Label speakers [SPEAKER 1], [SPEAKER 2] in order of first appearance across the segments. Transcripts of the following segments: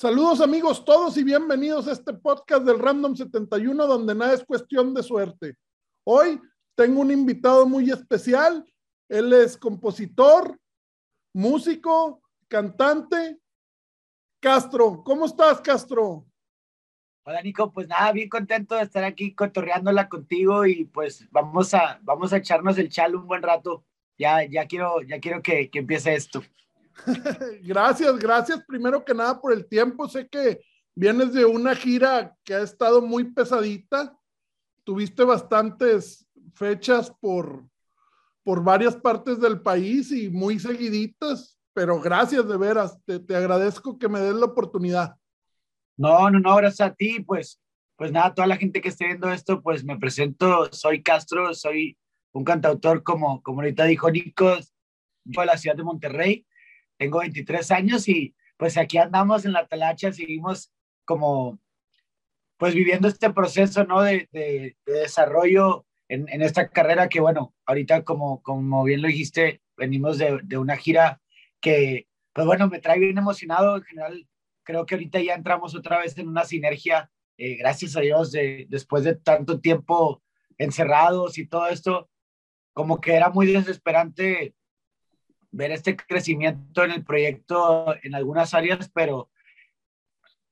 [SPEAKER 1] Saludos amigos todos y bienvenidos a este podcast del Random 71 donde nada es cuestión de suerte. Hoy tengo un invitado muy especial. Él es compositor, músico, cantante. Castro, ¿cómo estás Castro?
[SPEAKER 2] Hola Nico, pues nada, bien contento de estar aquí cotorreándola contigo y pues vamos a, vamos a echarnos el chal un buen rato. Ya, ya quiero, ya quiero que, que empiece esto.
[SPEAKER 1] gracias, gracias primero que nada por el tiempo. Sé que vienes de una gira que ha estado muy pesadita. Tuviste bastantes fechas por, por varias partes del país y muy seguiditas, pero gracias de veras. Te, te agradezco que me des la oportunidad.
[SPEAKER 2] No, no, no, gracias a ti. Pues, pues nada, toda la gente que esté viendo esto, pues me presento. Soy Castro, soy un cantautor, como, como ahorita dijo Nico, de la ciudad de Monterrey tengo 23 años y pues aquí andamos en la talacha, seguimos como pues viviendo este proceso, ¿no? De, de, desarrollo en, en, esta carrera que, bueno, ahorita como, como bien lo dijiste, venimos de, de, una gira que, pues bueno, me trae bien emocionado. En general, creo que ahorita ya entramos otra vez en una sinergia, eh, gracias a Dios, de, después de tanto tiempo encerrados y todo esto, como que era muy desesperante ver este crecimiento en el proyecto en algunas áreas, pero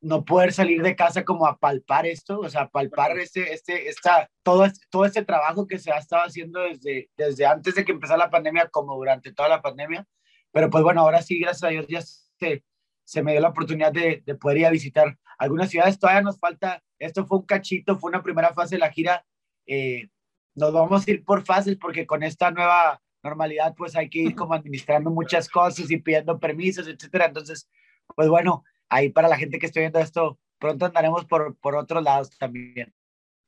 [SPEAKER 2] no poder salir de casa como a palpar esto, o sea, palpar este, este, esta, todo, este, todo este trabajo que se ha estado haciendo desde, desde antes de que empezara la pandemia como durante toda la pandemia. Pero pues bueno, ahora sí, gracias a Dios, ya se, se me dio la oportunidad de, de poder ir a visitar algunas ciudades. Todavía nos falta, esto fue un cachito, fue una primera fase de la gira. Eh, nos vamos a ir por fases porque con esta nueva normalidad, pues hay que ir como administrando muchas cosas y pidiendo permisos, etcétera. Entonces, pues bueno, ahí para la gente que esté viendo esto, pronto andaremos por, por otros lados también.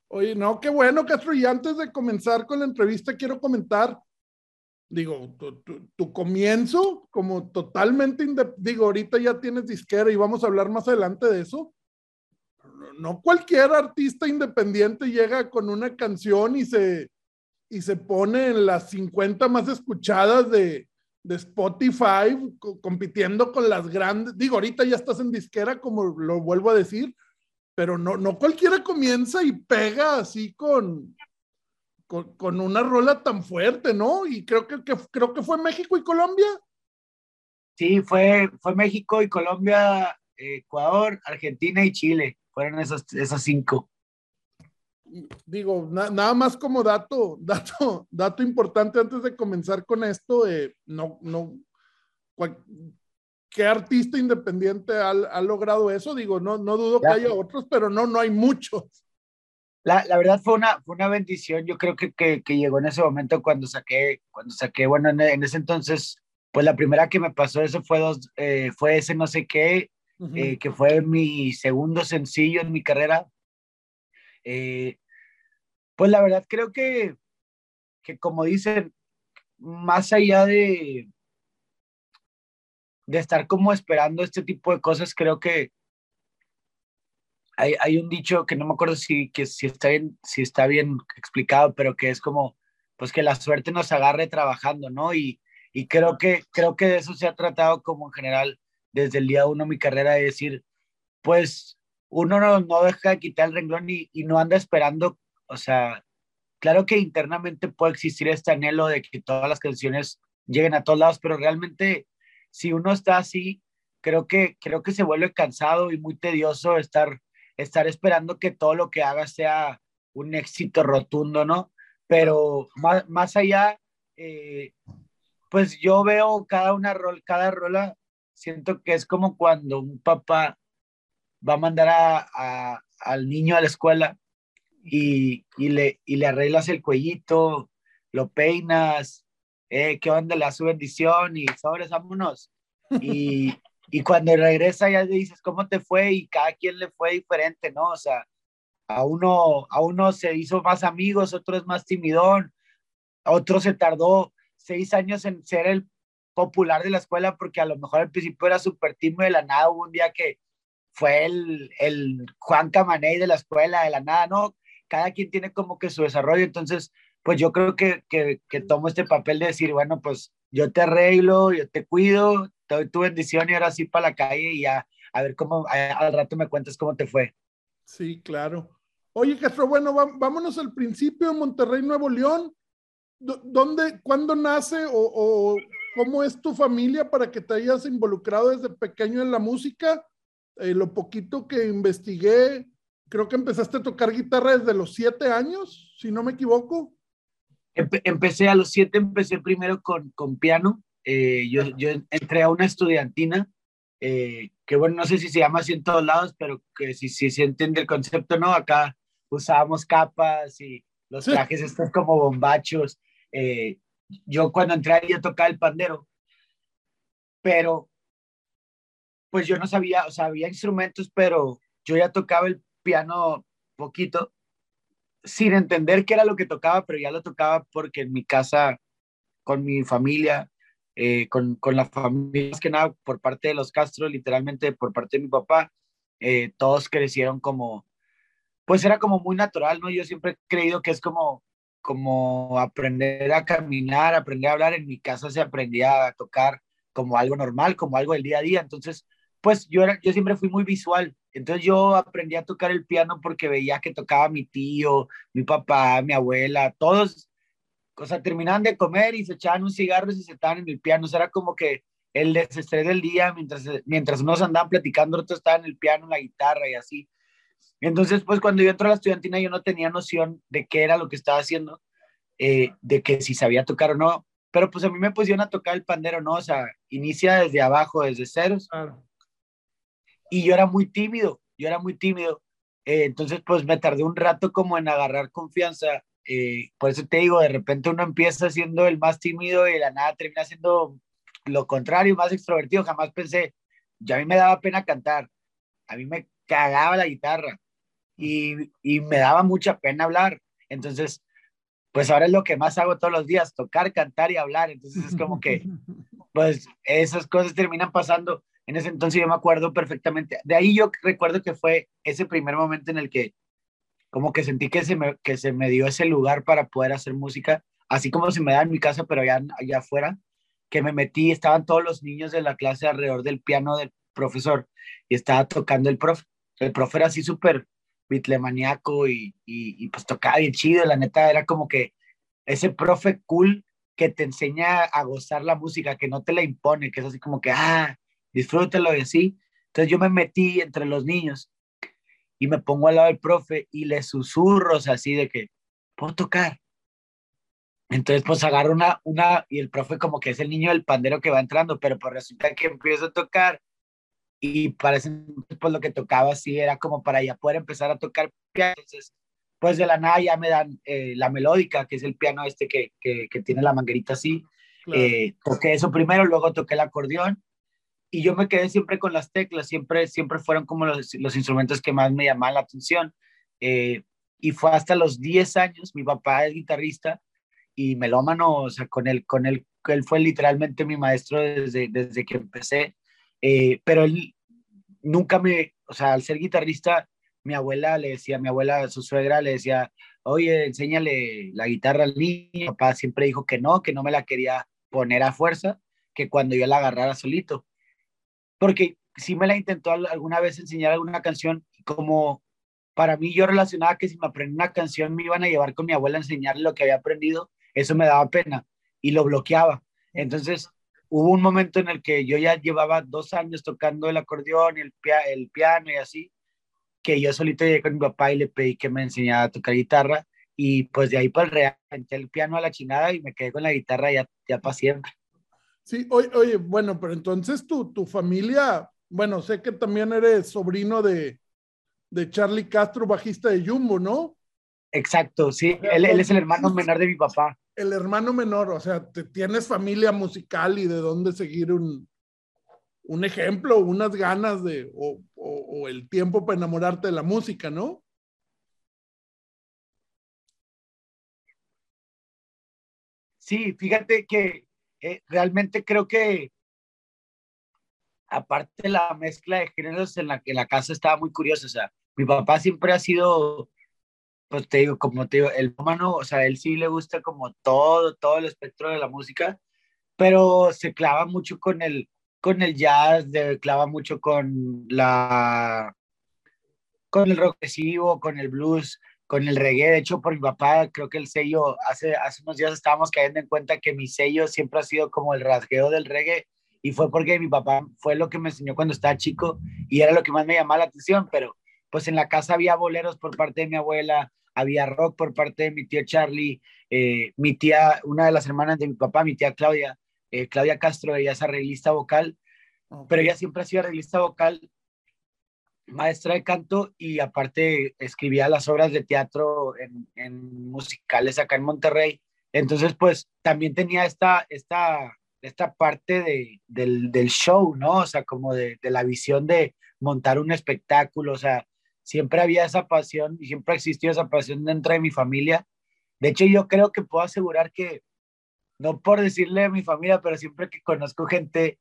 [SPEAKER 1] Oye, no, qué bueno, Castro. Y antes de comenzar con la entrevista, quiero comentar, digo, tu, tu, tu comienzo como totalmente, digo, ahorita ya tienes disquera y vamos a hablar más adelante de eso. No cualquier artista independiente llega con una canción y se, y se pone en las 50 más escuchadas de, de Spotify, compitiendo con las grandes. Digo, ahorita ya estás en disquera, como lo vuelvo a decir, pero no, no cualquiera comienza y pega así con, con, una rola tan fuerte, ¿no? Y creo que, que, creo que fue México y Colombia.
[SPEAKER 2] Sí, fue, fue México y Colombia, Ecuador, Argentina y Chile. Fueron esas, esas cinco
[SPEAKER 1] digo, na, nada más como dato, dato, dato importante antes de comenzar con esto, eh, no, no, cual, ¿qué artista independiente ha, ha, logrado eso? Digo, no, no dudo que haya otros, pero no, no hay muchos.
[SPEAKER 2] La, la verdad fue una, fue una bendición, yo creo que, que, que, llegó en ese momento cuando saqué, cuando saqué, bueno, en, en ese entonces, pues la primera que me pasó eso fue, dos, eh, fue ese no sé qué, uh -huh. eh, que fue mi segundo sencillo en mi carrera, eh, pues la verdad creo que, que como dicen, más allá de, de estar como esperando este tipo de cosas, creo que hay, hay un dicho que no me acuerdo si, que, si, está bien, si está bien explicado, pero que es como, pues que la suerte nos agarre trabajando, ¿no? Y, y creo, que, creo que de eso se ha tratado como en general desde el día uno mi carrera, de decir, pues uno no, no deja de quitar el renglón y, y, no anda esperando, o sea, claro que internamente puede existir este anhelo de que todas las canciones lleguen a todos lados, pero realmente si uno está así, creo que, creo que se vuelve cansado y muy tedioso estar, estar esperando que todo lo que haga sea un éxito rotundo, ¿no? Pero más, más allá, eh, pues yo veo cada una rol, cada rola, siento que es como cuando un papá va a mandar al niño a la escuela y, le, arreglas el cuellito, lo peinas, eh, qué onda, le da su bendición y sobres, vámonos. Y, y cuando regresa ya le dices cómo te fue y cada quien le fue diferente, ¿no? O sea, a uno, a uno se hizo más amigos, otro es más timidón, otro se tardó seis años en ser el popular de la escuela porque a lo mejor al principio era súper tímido de la nada, hubo un día que fue el, el Juan Camaney de la escuela, de la nada, ¿no? Cada quien tiene como que su desarrollo, entonces, pues yo creo que, que, que tomo este papel de decir, bueno, pues yo te arreglo, yo te cuido, te doy tu bendición y ahora sí para la calle y ya a ver cómo, al rato me cuentas cómo te fue.
[SPEAKER 1] Sí, claro. Oye, Castro, bueno, vámonos al principio, Monterrey, Nuevo León. ¿Dónde, cuándo nace o, cómo es tu familia para que te hayas involucrado desde pequeño en la música? Eh, lo poquito que investigué, creo que empezaste a tocar guitarra desde los siete años, si no me equivoco.
[SPEAKER 2] empecé a los siete, empecé primero con, con piano. Eh, yo, yo, entré a una estudiantina, eh, que bueno, no sé si se llama así en todos lados, pero que si, si se entiende el concepto, ¿no? Acá usábamos capas y los trajes estos como bombachos. Eh, yo cuando entré ahí yo tocaba el pandero, pero pues yo no sabía, o sea, había instrumentos, pero yo ya tocaba el piano poquito, sin entender qué era lo que tocaba, pero ya lo tocaba porque en mi casa, con mi familia, eh, con, con, la familia, más que nada por parte de los Castro, literalmente por parte de mi papá, eh, todos crecieron como, pues era como muy natural, ¿no? Yo siempre he creído que es como, como aprender a caminar, aprender a hablar. En mi casa se aprendía a tocar como algo normal, como algo del día a día. Entonces, pues yo, era, yo siempre fui muy visual. Entonces yo aprendí a tocar el piano porque veía que tocaba mi tío, mi papá, mi abuela, todos, o sea, terminaban de comer y se echaban un cigarro y se sentaban en el piano. O sea, era como que el desestrés del día, mientras, mientras unos andaban platicando, otros estaban en el piano, en la guitarra y así. Entonces, pues cuando yo entré a la estudiantina yo no tenía noción de qué era lo que estaba haciendo, eh, de que si sabía tocar o no, pero pues a mí me pusieron a tocar el pandero, ¿no? O sea, inicia desde abajo, desde ceros. Y yo era muy tímido, yo era muy tímido. Eh, entonces, pues me tardé un rato como en agarrar confianza. Eh, por eso te digo, de repente uno empieza siendo el más tímido y de la nada termina siendo lo contrario, más extrovertido. Jamás pensé, ya a mí me daba pena cantar, a mí me cagaba la guitarra y, me daba mucha pena hablar. Entonces, pues ahora es lo que más hago todos los días, tocar, cantar y hablar. Entonces es como que, pues esas cosas terminan pasando. En ese entonces yo me acuerdo perfectamente. De ahí yo recuerdo que fue ese primer momento en el que como que sentí que se me, que se me dio ese lugar para poder hacer música, así como se me da en mi casa, pero allá, allá afuera, que me metí, estaban todos los niños de la clase alrededor del piano del profesor y estaba tocando el profe. El profe era así súper bitlemaniaco y, y, y, pues tocaba bien chido, la neta era como que ese profe cool que te enseña a gozar la música, que no te la impone, que es así como que, ah, disfrútelo y así. Entonces yo me metí entre los niños y me pongo al lado del profe y le susurros así de que, ¿puedo tocar? Entonces pues agarro una, una, y el profe como que es el niño del pandero que va entrando, pero pues resulta que empiezo a tocar y parece pues lo que tocaba así era como para ya poder empezar a tocar piano. Entonces, pues de la nada ya me dan eh, la melódica, que es el piano este que, que, que tiene la manguerita así. Eh, toqué eso primero, luego toqué el acordeón y yo me quedé siempre con las teclas, siempre, siempre fueron como los, los instrumentos que más me llamaban la atención. Eh, y fue hasta los 10 años, mi papá es guitarrista y melómano, o sea, con él, con él, él fue literalmente mi maestro desde, desde que empecé. Eh, pero él nunca me, o sea, al ser guitarrista, mi abuela le decía, mi abuela, su suegra le decía, oye, enséñale la guitarra al niño. Mi papá siempre dijo que no, que no me la quería poner a fuerza, que cuando yo la agarrara solito. Porque sí me la intentó alguna vez enseñar alguna canción, como para mí yo relacionaba que si me aprendía una canción me iban a llevar con mi abuela a enseñarle lo que había aprendido, eso me daba pena y lo bloqueaba. Entonces, hubo un momento en el que yo ya llevaba dos años tocando el acordeón, el, el piano y así, que yo solito llegué con mi papá y le pedí que me enseñara a tocar guitarra y pues de ahí para el real, el piano a la chingada y me quedé con la guitarra ya, ya para siempre.
[SPEAKER 1] Sí, oye, oye, bueno, pero entonces tu, tu familia, bueno, sé que también eres sobrino de, de Charlie Castro, bajista de Jumbo, ¿no?
[SPEAKER 2] Exacto, sí, él, él es el hermano menor de mi papá
[SPEAKER 1] el hermano menor, o sea, te, tienes familia musical y de dónde seguir un, un ejemplo, unas ganas de, o, o, el tiempo para enamorarte de la música, ¿no?
[SPEAKER 2] Sí, fíjate que eh, realmente creo que aparte la mezcla de géneros en la que la casa estaba muy curiosa, o sea, mi papá siempre ha sido pues te digo, como te digo, el humano, o sea, él sí le gusta como todo, todo el espectro de la música, pero se clava mucho con el, con el jazz, de, clava mucho con la con el progresivo, con el blues, con el reggae. De hecho, por mi papá, creo que el sello, hace, hace unos días estábamos cayendo en cuenta que mi sello siempre ha sido como el rasgueo del reggae y fue porque mi papá fue lo que me enseñó cuando estaba chico y era lo que más me llamaba la atención, pero pues en la casa había boleros por parte de mi abuela, había rock por parte de mi tío Charlie, eh, mi tía, una de las hermanas de mi papá, mi tía Claudia, eh, Claudia Castro, ella es arreglista vocal, pero ella siempre ha sido arreglista vocal, maestra de canto y aparte escribía las obras de teatro en, musicales acá en Monterrey. Entonces, pues también tenía esta, esta esta parte de, del, del, show, ¿no? O sea, como de, de, la visión de montar un espectáculo, o sea, siempre había esa pasión y siempre existió esa pasión dentro de mi familia. De hecho, yo creo que puedo asegurar que, no por decirle a mi familia, pero siempre que conozco gente,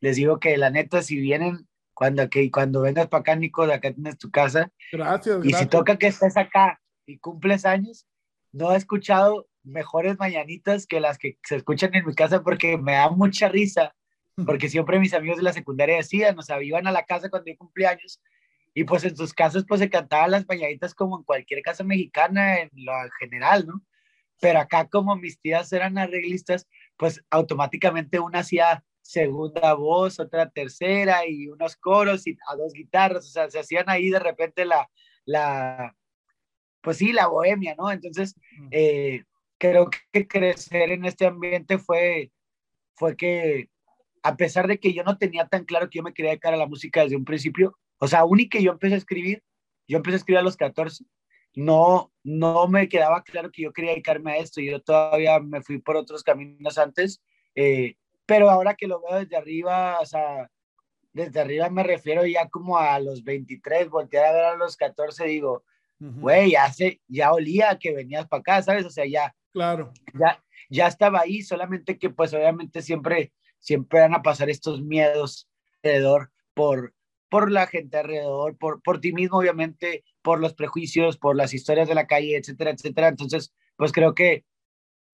[SPEAKER 2] les digo que la neta, si vienen, cuando, que, cuando vengas para acá, Nico, de acá tienes tu casa.
[SPEAKER 1] Gracias.
[SPEAKER 2] Y si toca que estés acá y cumples años, no he escuchado mejores mañanitas que las que se escuchan en mi casa porque me da mucha risa, porque siempre mis amigos de la secundaria decían, o sea, iban a la casa cuando yo cumplía años y pues en sus casas pues se cantaban las mañanitas como en cualquier casa mexicana en lo general, ¿no? Pero acá como mis tías eran arreglistas, pues automáticamente una hacía segunda voz, otra tercera y unos coros y a dos guitarras, o sea, se hacían ahí de repente la, la, pues sí, la bohemia, ¿no? Entonces, eh, creo que crecer en este ambiente fue, fue que, a pesar de que yo no tenía tan claro que yo me quería dedicar a la música desde un principio, o sea, aún y que yo empecé a escribir, yo empecé a escribir a los 14, no, no me quedaba claro que yo quería dedicarme a esto, yo todavía me fui por otros caminos antes, eh, pero ahora que lo veo desde arriba, o sea, desde arriba me refiero ya como a los 23, voltear a ver a los 14, digo, güey, ya, ya olía que venías para acá, ¿sabes? O sea, ya,
[SPEAKER 1] Claro.
[SPEAKER 2] Ya, ya estaba ahí, solamente que pues obviamente siempre, siempre van a pasar estos miedos alrededor por, por la gente alrededor, por, por ti mismo obviamente, por los prejuicios, por las historias de la calle, etcétera, etcétera. Entonces, pues creo que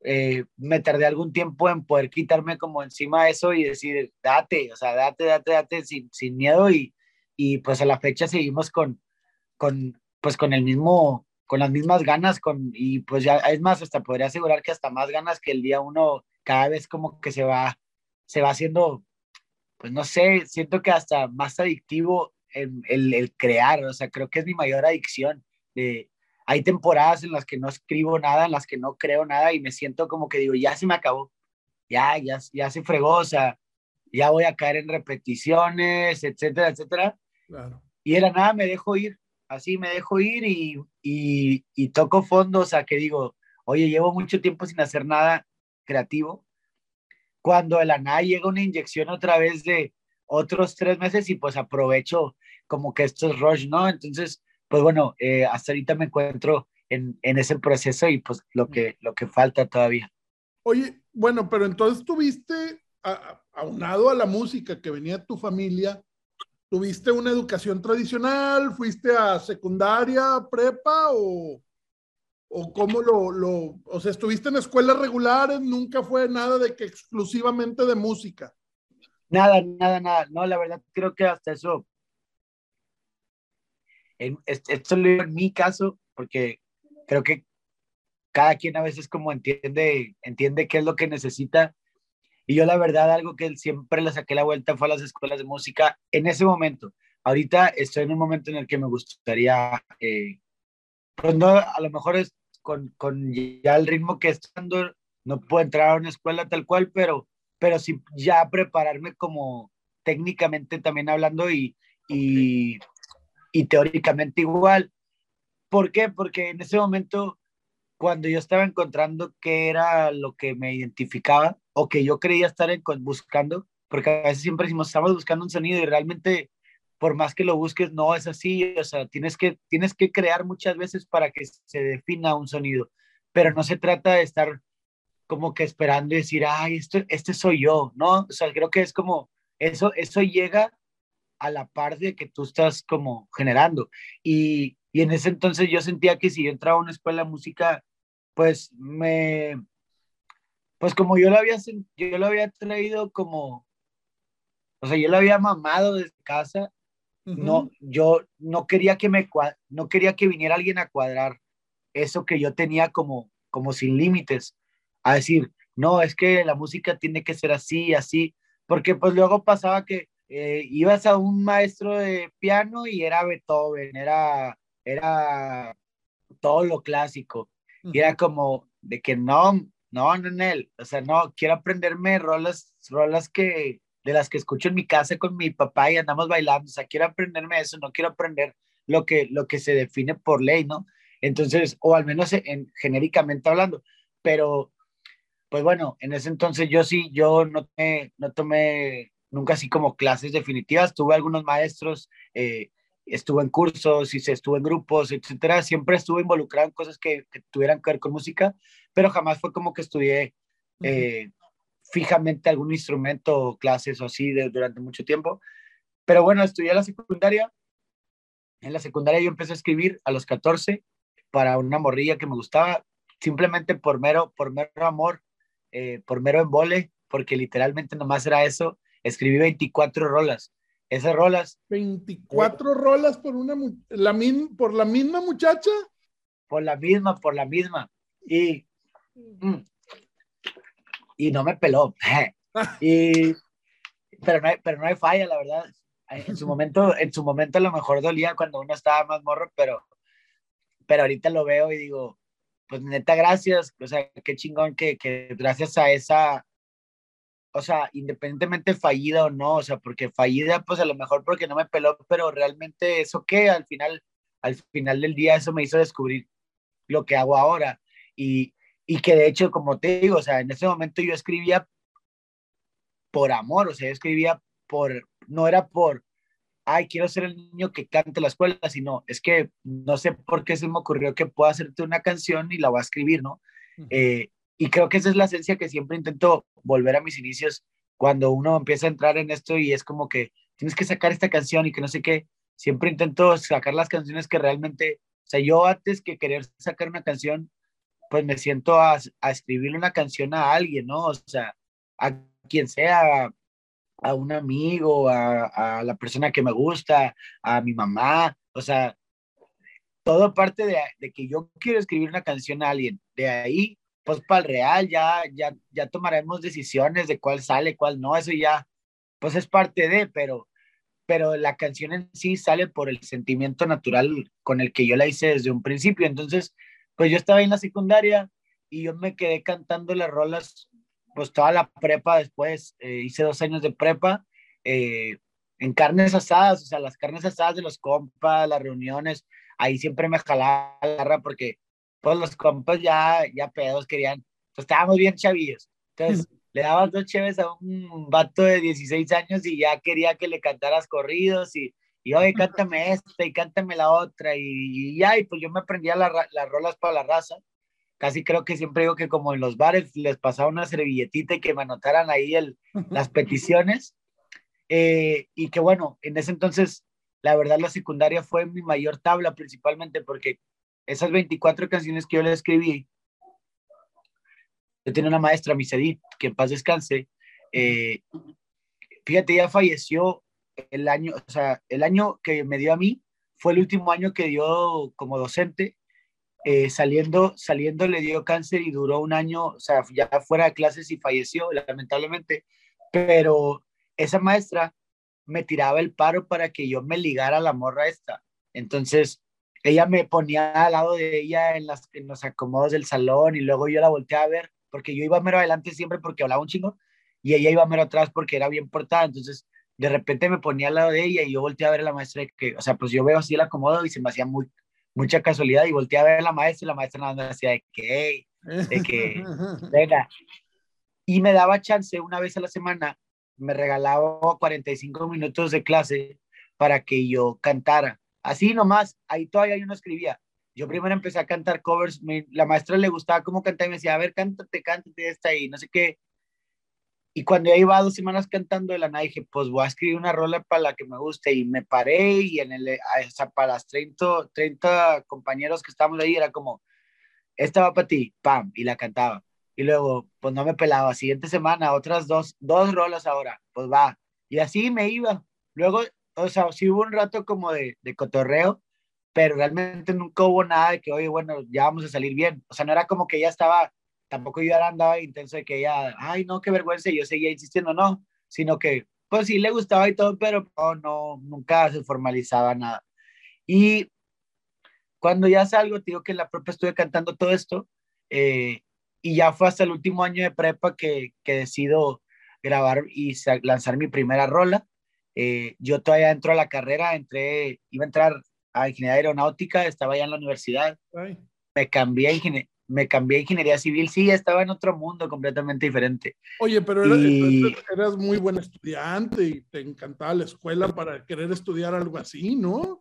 [SPEAKER 2] eh, me tardé algún tiempo en poder quitarme como encima eso y decir, date, o sea, date, date, date sin, sin miedo y, y pues a la fecha seguimos con, con, pues con el mismo, con las mismas ganas, con, y pues ya es más, hasta podría asegurar que hasta más ganas que el día uno, cada vez como que se va, se va haciendo, pues no sé, siento que hasta más adictivo el, el, el crear, o sea, creo que es mi mayor adicción. De, hay temporadas en las que no escribo nada, en las que no creo nada y me siento como que digo, ya se me acabó, ya, ya, ya se fregó, o sea, ya voy a caer en repeticiones, etcétera, etcétera.
[SPEAKER 1] Claro.
[SPEAKER 2] Y era nada me dejo ir, así me dejo ir y, y, y, toco fondo, o sea, que digo, oye, llevo mucho tiempo sin hacer nada creativo. Cuando de la nada llega una inyección otra vez de otros tres meses y pues aprovecho como que esto es rush, ¿no? Entonces, pues bueno, eh, hasta ahorita me encuentro en, en, ese proceso y pues lo que, lo que falta todavía.
[SPEAKER 1] Oye, bueno, pero entonces tuviste, a, aunado a la música que venía de tu familia, ¿Tuviste una educación tradicional? ¿Fuiste a secundaria, prepa o, o cómo lo, lo, o sea, estuviste en escuelas regulares? ¿Nunca fue nada de que exclusivamente de música?
[SPEAKER 2] Nada, nada, nada. No, la verdad creo que hasta eso, en, esto en mi caso, porque creo que cada quien a veces como entiende, entiende qué es lo que necesita y yo la verdad, algo que siempre le saqué la vuelta fue a las escuelas de música en ese momento. Ahorita estoy en un momento en el que me gustaría, eh, pues no, a lo mejor es con, con ya el ritmo que estando, no puedo entrar a una escuela tal cual, pero, pero sí ya prepararme como técnicamente también hablando y, y, y teóricamente igual. ¿Por qué? Porque en ese momento, cuando yo estaba encontrando qué era lo que me identificaba, o que yo creía estar buscando, porque a veces siempre decimos, estamos buscando un sonido y realmente por más que lo busques, no es así, o sea, tienes que, tienes que crear muchas veces para que se defina un sonido, pero no se trata de estar como que esperando y decir, ay, este, este soy yo, ¿no? O sea, creo que es como, eso, eso llega a la par de que tú estás como generando. Y, y en ese entonces yo sentía que si yo entraba a una escuela de música, pues me, pues como yo lo había, yo lo había traído como, O sea, yo lo había mamado desde casa. No, yo no quería que me no quería que viniera alguien a cuadrar eso que yo tenía como como sin límites, a decir, no, es que la música tiene que ser así, así, porque pues luego pasaba que eh, ibas a un maestro de piano y era Beethoven, era, era todo lo clásico, y era como de que no, no, no, él, o sea, no, quiero aprenderme rolas, rolas que, de las que escucho en mi casa con mi papá y andamos bailando, o sea, quiero aprenderme eso, no quiero aprender lo que, lo que se define por ley, ¿no? Entonces, o al menos en, genéricamente hablando, pero pues bueno, en ese entonces yo sí, yo no, no tomé nunca así como clases definitivas, tuve algunos maestros, eh, estuve en cursos y se estuve en grupos, etcétera, siempre estuve involucrado en cosas que, tuvieran que ver con música, pero jamás fue como que estudié eh, fijamente algún instrumento o clases o así durante mucho tiempo. Pero bueno, estudié la secundaria. En la secundaria yo empecé a escribir a los 14 para una morrilla que me gustaba, simplemente por mero, por mero amor, eh, por mero embole, porque literalmente nomás era eso, escribí 24 rolas. Esas rolas.
[SPEAKER 1] 24 rolas por una la por la misma muchacha.
[SPEAKER 2] Por la misma, por la misma. Y, mm, y no me peló. y, pero, no hay, pero no hay falla, la verdad. En su momento, en su momento a lo mejor dolía cuando uno estaba más morro, pero pero ahorita lo veo y digo, pues neta, gracias, o sea, qué chingón que, que gracias a esa, o sea, independientemente fallida o no, o sea, porque fallida, pues a lo mejor porque no me peló, pero realmente eso que al final, al final del día eso me hizo descubrir lo que hago ahora. Y, y que de hecho, como te digo, o sea, en ese momento yo escribía por amor, o sea, yo escribía por, no era por, ay, quiero ser el niño que cante la escuela, sino es que no sé por qué se me ocurrió que puedo hacerte una canción y la voy a escribir, ¿no? Eh, y creo que esa es la esencia que siempre intento volver a mis inicios cuando uno empieza a entrar en esto y es como que tienes que sacar esta canción y que no sé qué, siempre intento sacar las canciones que realmente, o sea, yo antes que querer sacar una canción, pues me siento a, a escribirle una canción a alguien, ¿no? O sea, a quien sea, a un amigo, a, la persona que me gusta, a mi mamá, o sea, todo parte de, que yo quiero escribir una canción a alguien. De ahí, pues para el real, ya, ya, ya tomaremos decisiones de cuál sale, cuál no, eso ya, pues es parte de, pero, pero la canción en sí sale por el sentimiento natural con el que yo la hice desde un principio. Entonces, pues yo estaba en la secundaria y yo me quedé cantando las rolas pues toda la prepa después, eh, hice dos años de prepa, eh, en carnes asadas, o sea, las carnes asadas de los compas, las reuniones, ahí siempre me jalaba la garra porque pues los compas ya, ya pedos querían, pues estábamos bien chavillos, entonces le dabas dos cheves a un vato de 16 años y ya quería que le cantaras corridos y, y oye, cántame esta y cántame la otra y, y ya, y pues yo me aprendía las rolas para la raza casi creo que siempre digo que como en los bares les pasaba una servilletita y que me anotaran ahí el, las peticiones. Eh, y que bueno, en ese entonces, la verdad, la secundaria fue mi mayor tabla principalmente porque esas 24 canciones que yo le escribí, yo tenía una maestra, Miss Edith, que en paz descanse. Eh, fíjate, ella falleció el año, o sea, el año que me dio a mí fue el último año que dio como docente eh, saliendo, saliendo le dio cáncer y duró un año, o sea, ya fuera de clases y falleció, lamentablemente. Pero esa maestra me tiraba el paro para que yo me ligara a la morra esta. Entonces, ella me ponía al lado de ella en, las, en los acomodos del salón y luego yo la volteé a ver, porque yo iba mero adelante siempre porque hablaba un chingo y ella iba mero atrás porque era bien portada. Entonces, de repente me ponía al lado de ella y yo volteé a ver a la maestra que, o sea, pues yo veo así el acomodo y se me hacía muy, mucha casualidad y volteé a ver a la maestra y la maestra nada más decía de que, de que, venga. Y me daba chance una vez a la semana, me regalaba 45 minutos de clase para que yo cantara. Así nomás, ahí todavía yo no escribía. Yo primero empecé a cantar covers, la maestra le gustaba cómo cantaba y me decía, a ver, cántate, cántate esta y no sé qué. Y cuando ya iba dos semanas cantando de la nada, dije, pues voy a escribir una rola para la que me guste. Y me paré y en el, o sea, para las 30, 30 compañeros que estábamos ahí, era como, esta va para ti, pam, y la cantaba. Y luego, pues no me pelaba. Siguiente semana, otras dos, dos rolas ahora, pues va. Y así me iba. Luego, o sea, sí hubo un rato como de, de cotorreo, pero realmente nunca hubo nada de que, oye, bueno, ya vamos a salir bien. O sea, no era como que ella estaba, tampoco yo andaba intenso de que ella, ay, no, qué vergüenza, y yo seguía insistiendo, no, sino que, pues sí le gustaba y todo, pero no, no nunca se formalizaba nada. Y cuando ya salgo, te digo que en la propia estuve cantando todo esto, eh, y ya fue hasta el último año de prepa que, que decido grabar y lanzar mi primera rola. Eh, yo todavía entro a la carrera, entré, iba a entrar a ingeniería aeronáutica, estaba ya en la universidad. Me cambié, a me cambié a ingeniería civil, sí, estaba en otro mundo completamente diferente.
[SPEAKER 1] Oye, pero eras, muy buen estudiante y te encantaba la escuela para querer estudiar algo así, ¿no?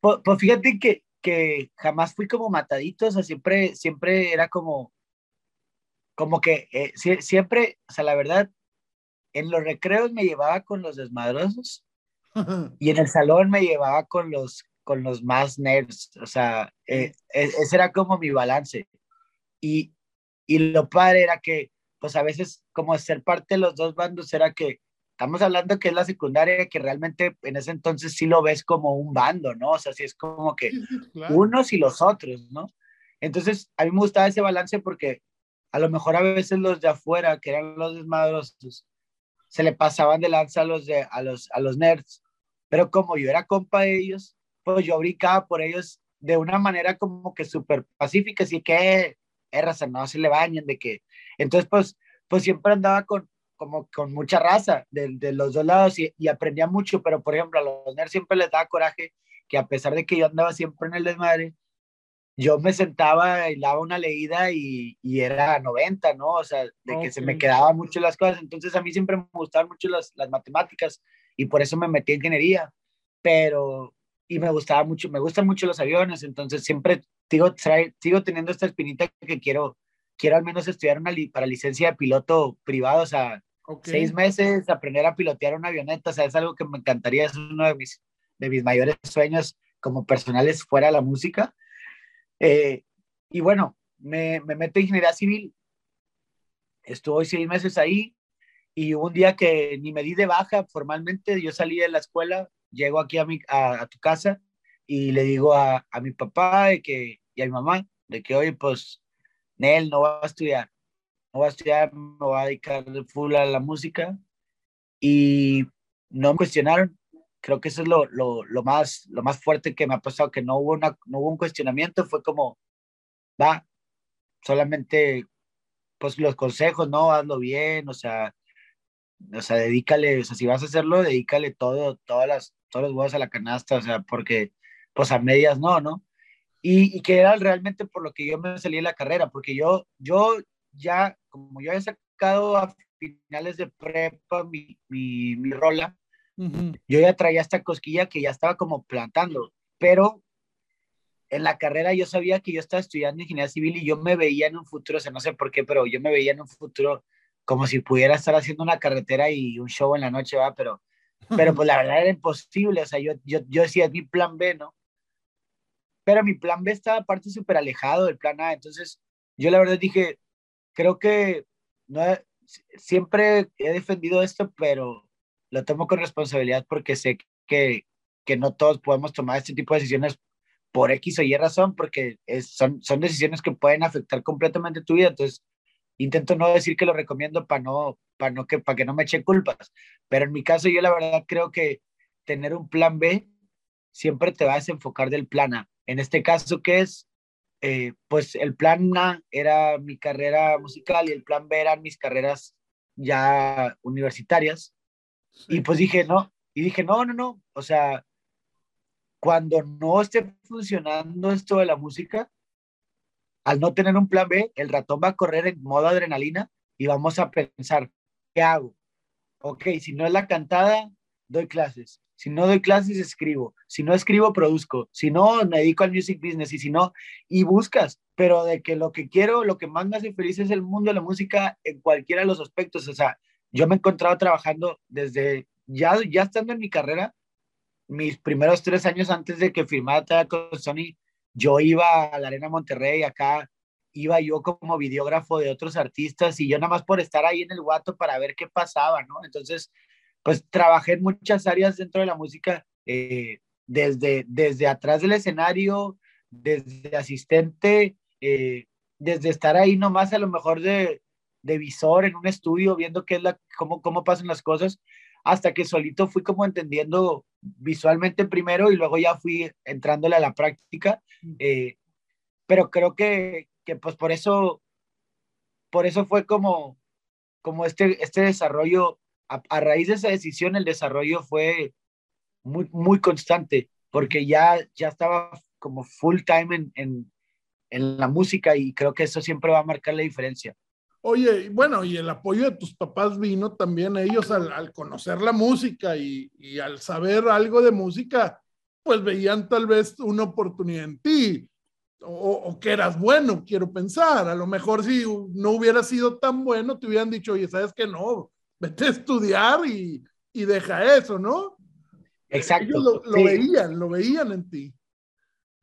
[SPEAKER 2] Pues, pues fíjate que, que jamás fui como matadito, o sea, siempre, siempre era como, como que eh, siempre, o sea, la verdad, en los recreos me llevaba con los desmadrosos y en el salón me llevaba con los, con los más nerds, o sea, eh, e, ese era como mi balance. Y, y lo padre era que, pues a veces, como ser parte de los dos bandos, era que estamos hablando que es la secundaria, que realmente en ese entonces sí lo ves como un bando, ¿no? O sea, sí es como que unos y los otros, ¿no? Entonces, a mí me gustaba ese balance porque a lo mejor a veces los de afuera, que eran los desmadrosos, se le pasaban de lanza a los, de, a los, a los nerds, pero como yo era compa de ellos, pues yo brincaba por ellos de una manera como que súper pacífica, así que, es raza, no se le bañen, de que, entonces pues, pues siempre andaba con, como con mucha raza de, de los dos lados y, y, aprendía mucho, pero por ejemplo a los nerds siempre les daba coraje que a pesar de que yo andaba siempre en el desmadre, yo me sentaba y daba una leída y, y, era 90, ¿no? O sea, de que se me quedaban mucho las cosas. Entonces a mí siempre me gustaban mucho las, las matemáticas y por eso me metí en ingeniería. Pero, y me gustaba mucho, me gustan mucho los aviones, entonces siempre sigo, sigo teniendo esta espinita que quiero, quiero al menos estudiar una para licencia de piloto privado, o sea, seis meses, aprender a pilotear una avioneta, o sea, es algo que me encantaría, es uno de mis, de mis mayores sueños como personales fuera de la música. Eh, y bueno, me, me meto en ingeniería civil, estuve seis meses ahí y un día que ni me di de baja formalmente, yo salí de la escuela, llego aquí a, mi, a, tu casa y le digo a, mi papá de que, y a mi mamá de que, oye, pues, Nel no va a estudiar, no va a estudiar, me va a dedicar full a la música. Y no me cuestionaron. Creo que eso es lo, lo, lo, más, lo más fuerte que me ha pasado, que no hubo, una, no hubo un cuestionamiento, fue como, va, solamente, pues los consejos, no, hazlo bien, o sea, o sea, dedícale, o sea, si vas a hacerlo, dedícale todo, todas las, todos los huevos a la canasta, o sea, porque, pues a medias no, ¿no? Y, y que era realmente por lo que yo me salí de la carrera, porque yo, yo ya, como yo he sacado a finales de prepa mi, mi, mi rola, yo ya traía esta cosquilla que ya estaba como plantando, pero en la carrera yo sabía que yo estaba estudiando ingeniería civil y yo me veía en un futuro, o sea, no sé por qué, pero yo me veía en un futuro como si pudiera estar haciendo una carretera y un show en la noche, va, pero, pero pues la verdad era imposible, o sea, yo, yo, yo decía, es mi plan B, ¿no? Pero mi plan B estaba aparte súper alejado del plan A, entonces yo la verdad dije, creo que no, siempre he defendido esto, pero lo tomo con responsabilidad porque sé que, que no todos podemos tomar este tipo de decisiones por X o Y razón, porque es, son, son decisiones que pueden afectar completamente tu vida, entonces intento no decir que lo recomiendo para no, para no que, para que no me eche culpas, pero en mi caso yo la verdad creo que tener un plan B siempre te va a desenfocar del plan A. En este caso, ¿qué es? Eh, pues el plan A era mi carrera musical y el plan B eran mis carreras ya universitarias. Y pues dije, no, y dije, no, no, no, o sea, cuando no esté funcionando esto de la música, al no tener un plan B, el ratón va a correr en modo adrenalina y vamos a pensar, ¿qué hago? Ok, si no es la cantada, doy clases. Si no doy clases, escribo. Si no escribo, produzco. Si no, me dedico al music business. Y si no, y buscas. Pero de que lo que quiero, lo que más me hace feliz es el mundo de la música en cualquiera de los aspectos. O sea, yo me he encontrado trabajando desde ya, ya estando en mi carrera, mis primeros tres años antes de que firmara con Sony, yo iba a la Arena Monterrey, acá iba yo como videógrafo de otros artistas y yo nada más por estar ahí en el guato para ver qué pasaba, ¿no? Entonces, pues trabajé en muchas áreas dentro de la música, eh, desde, desde atrás del escenario, desde asistente, eh, desde estar ahí nomás a lo mejor de, de visor en un estudio, viendo qué es la, cómo, cómo pasan las cosas, hasta que solito fui como entendiendo visualmente primero y luego ya fui entrándole a la práctica. Eh, pero creo que, que, pues por eso, por eso fue como, como este, este desarrollo, a, a, raíz de esa decisión, el desarrollo fue muy, muy constante, porque ya, ya estaba como full time en, en, en la música y creo que eso siempre va a marcar la diferencia.
[SPEAKER 1] Oye, bueno, y el apoyo de tus papás vino también ellos al, al conocer la música y, y, al saber algo de música, pues veían tal vez una oportunidad en ti o, o, que eras bueno, quiero pensar. A lo mejor si no hubiera sido tan bueno, te hubieran dicho, oye, sabes que no, vete a estudiar y, y deja eso, ¿no?
[SPEAKER 2] Exacto.
[SPEAKER 1] Ellos lo, lo sí. veían, lo veían en ti.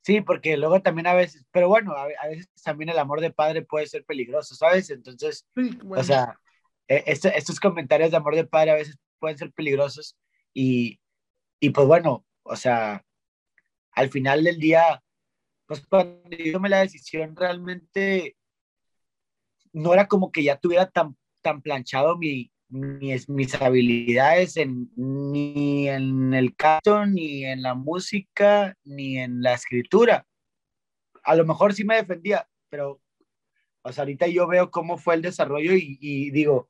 [SPEAKER 2] Sí, porque luego también a veces, pero bueno, a, a, veces también el amor de padre puede ser peligroso, ¿sabes? Entonces, sí, bueno. o sea, este, estos comentarios de amor de padre a veces pueden ser peligrosos y, y pues bueno, o sea, al final del día, pues cuando yo tomé la decisión realmente no era como que ya tuviera tan, tan planchado mi, mis, mis habilidades en, ni en el canto, ni en la música, ni en la escritura. A lo mejor sí me defendía, pero o sea, ahorita yo veo cómo fue el desarrollo y, y digo,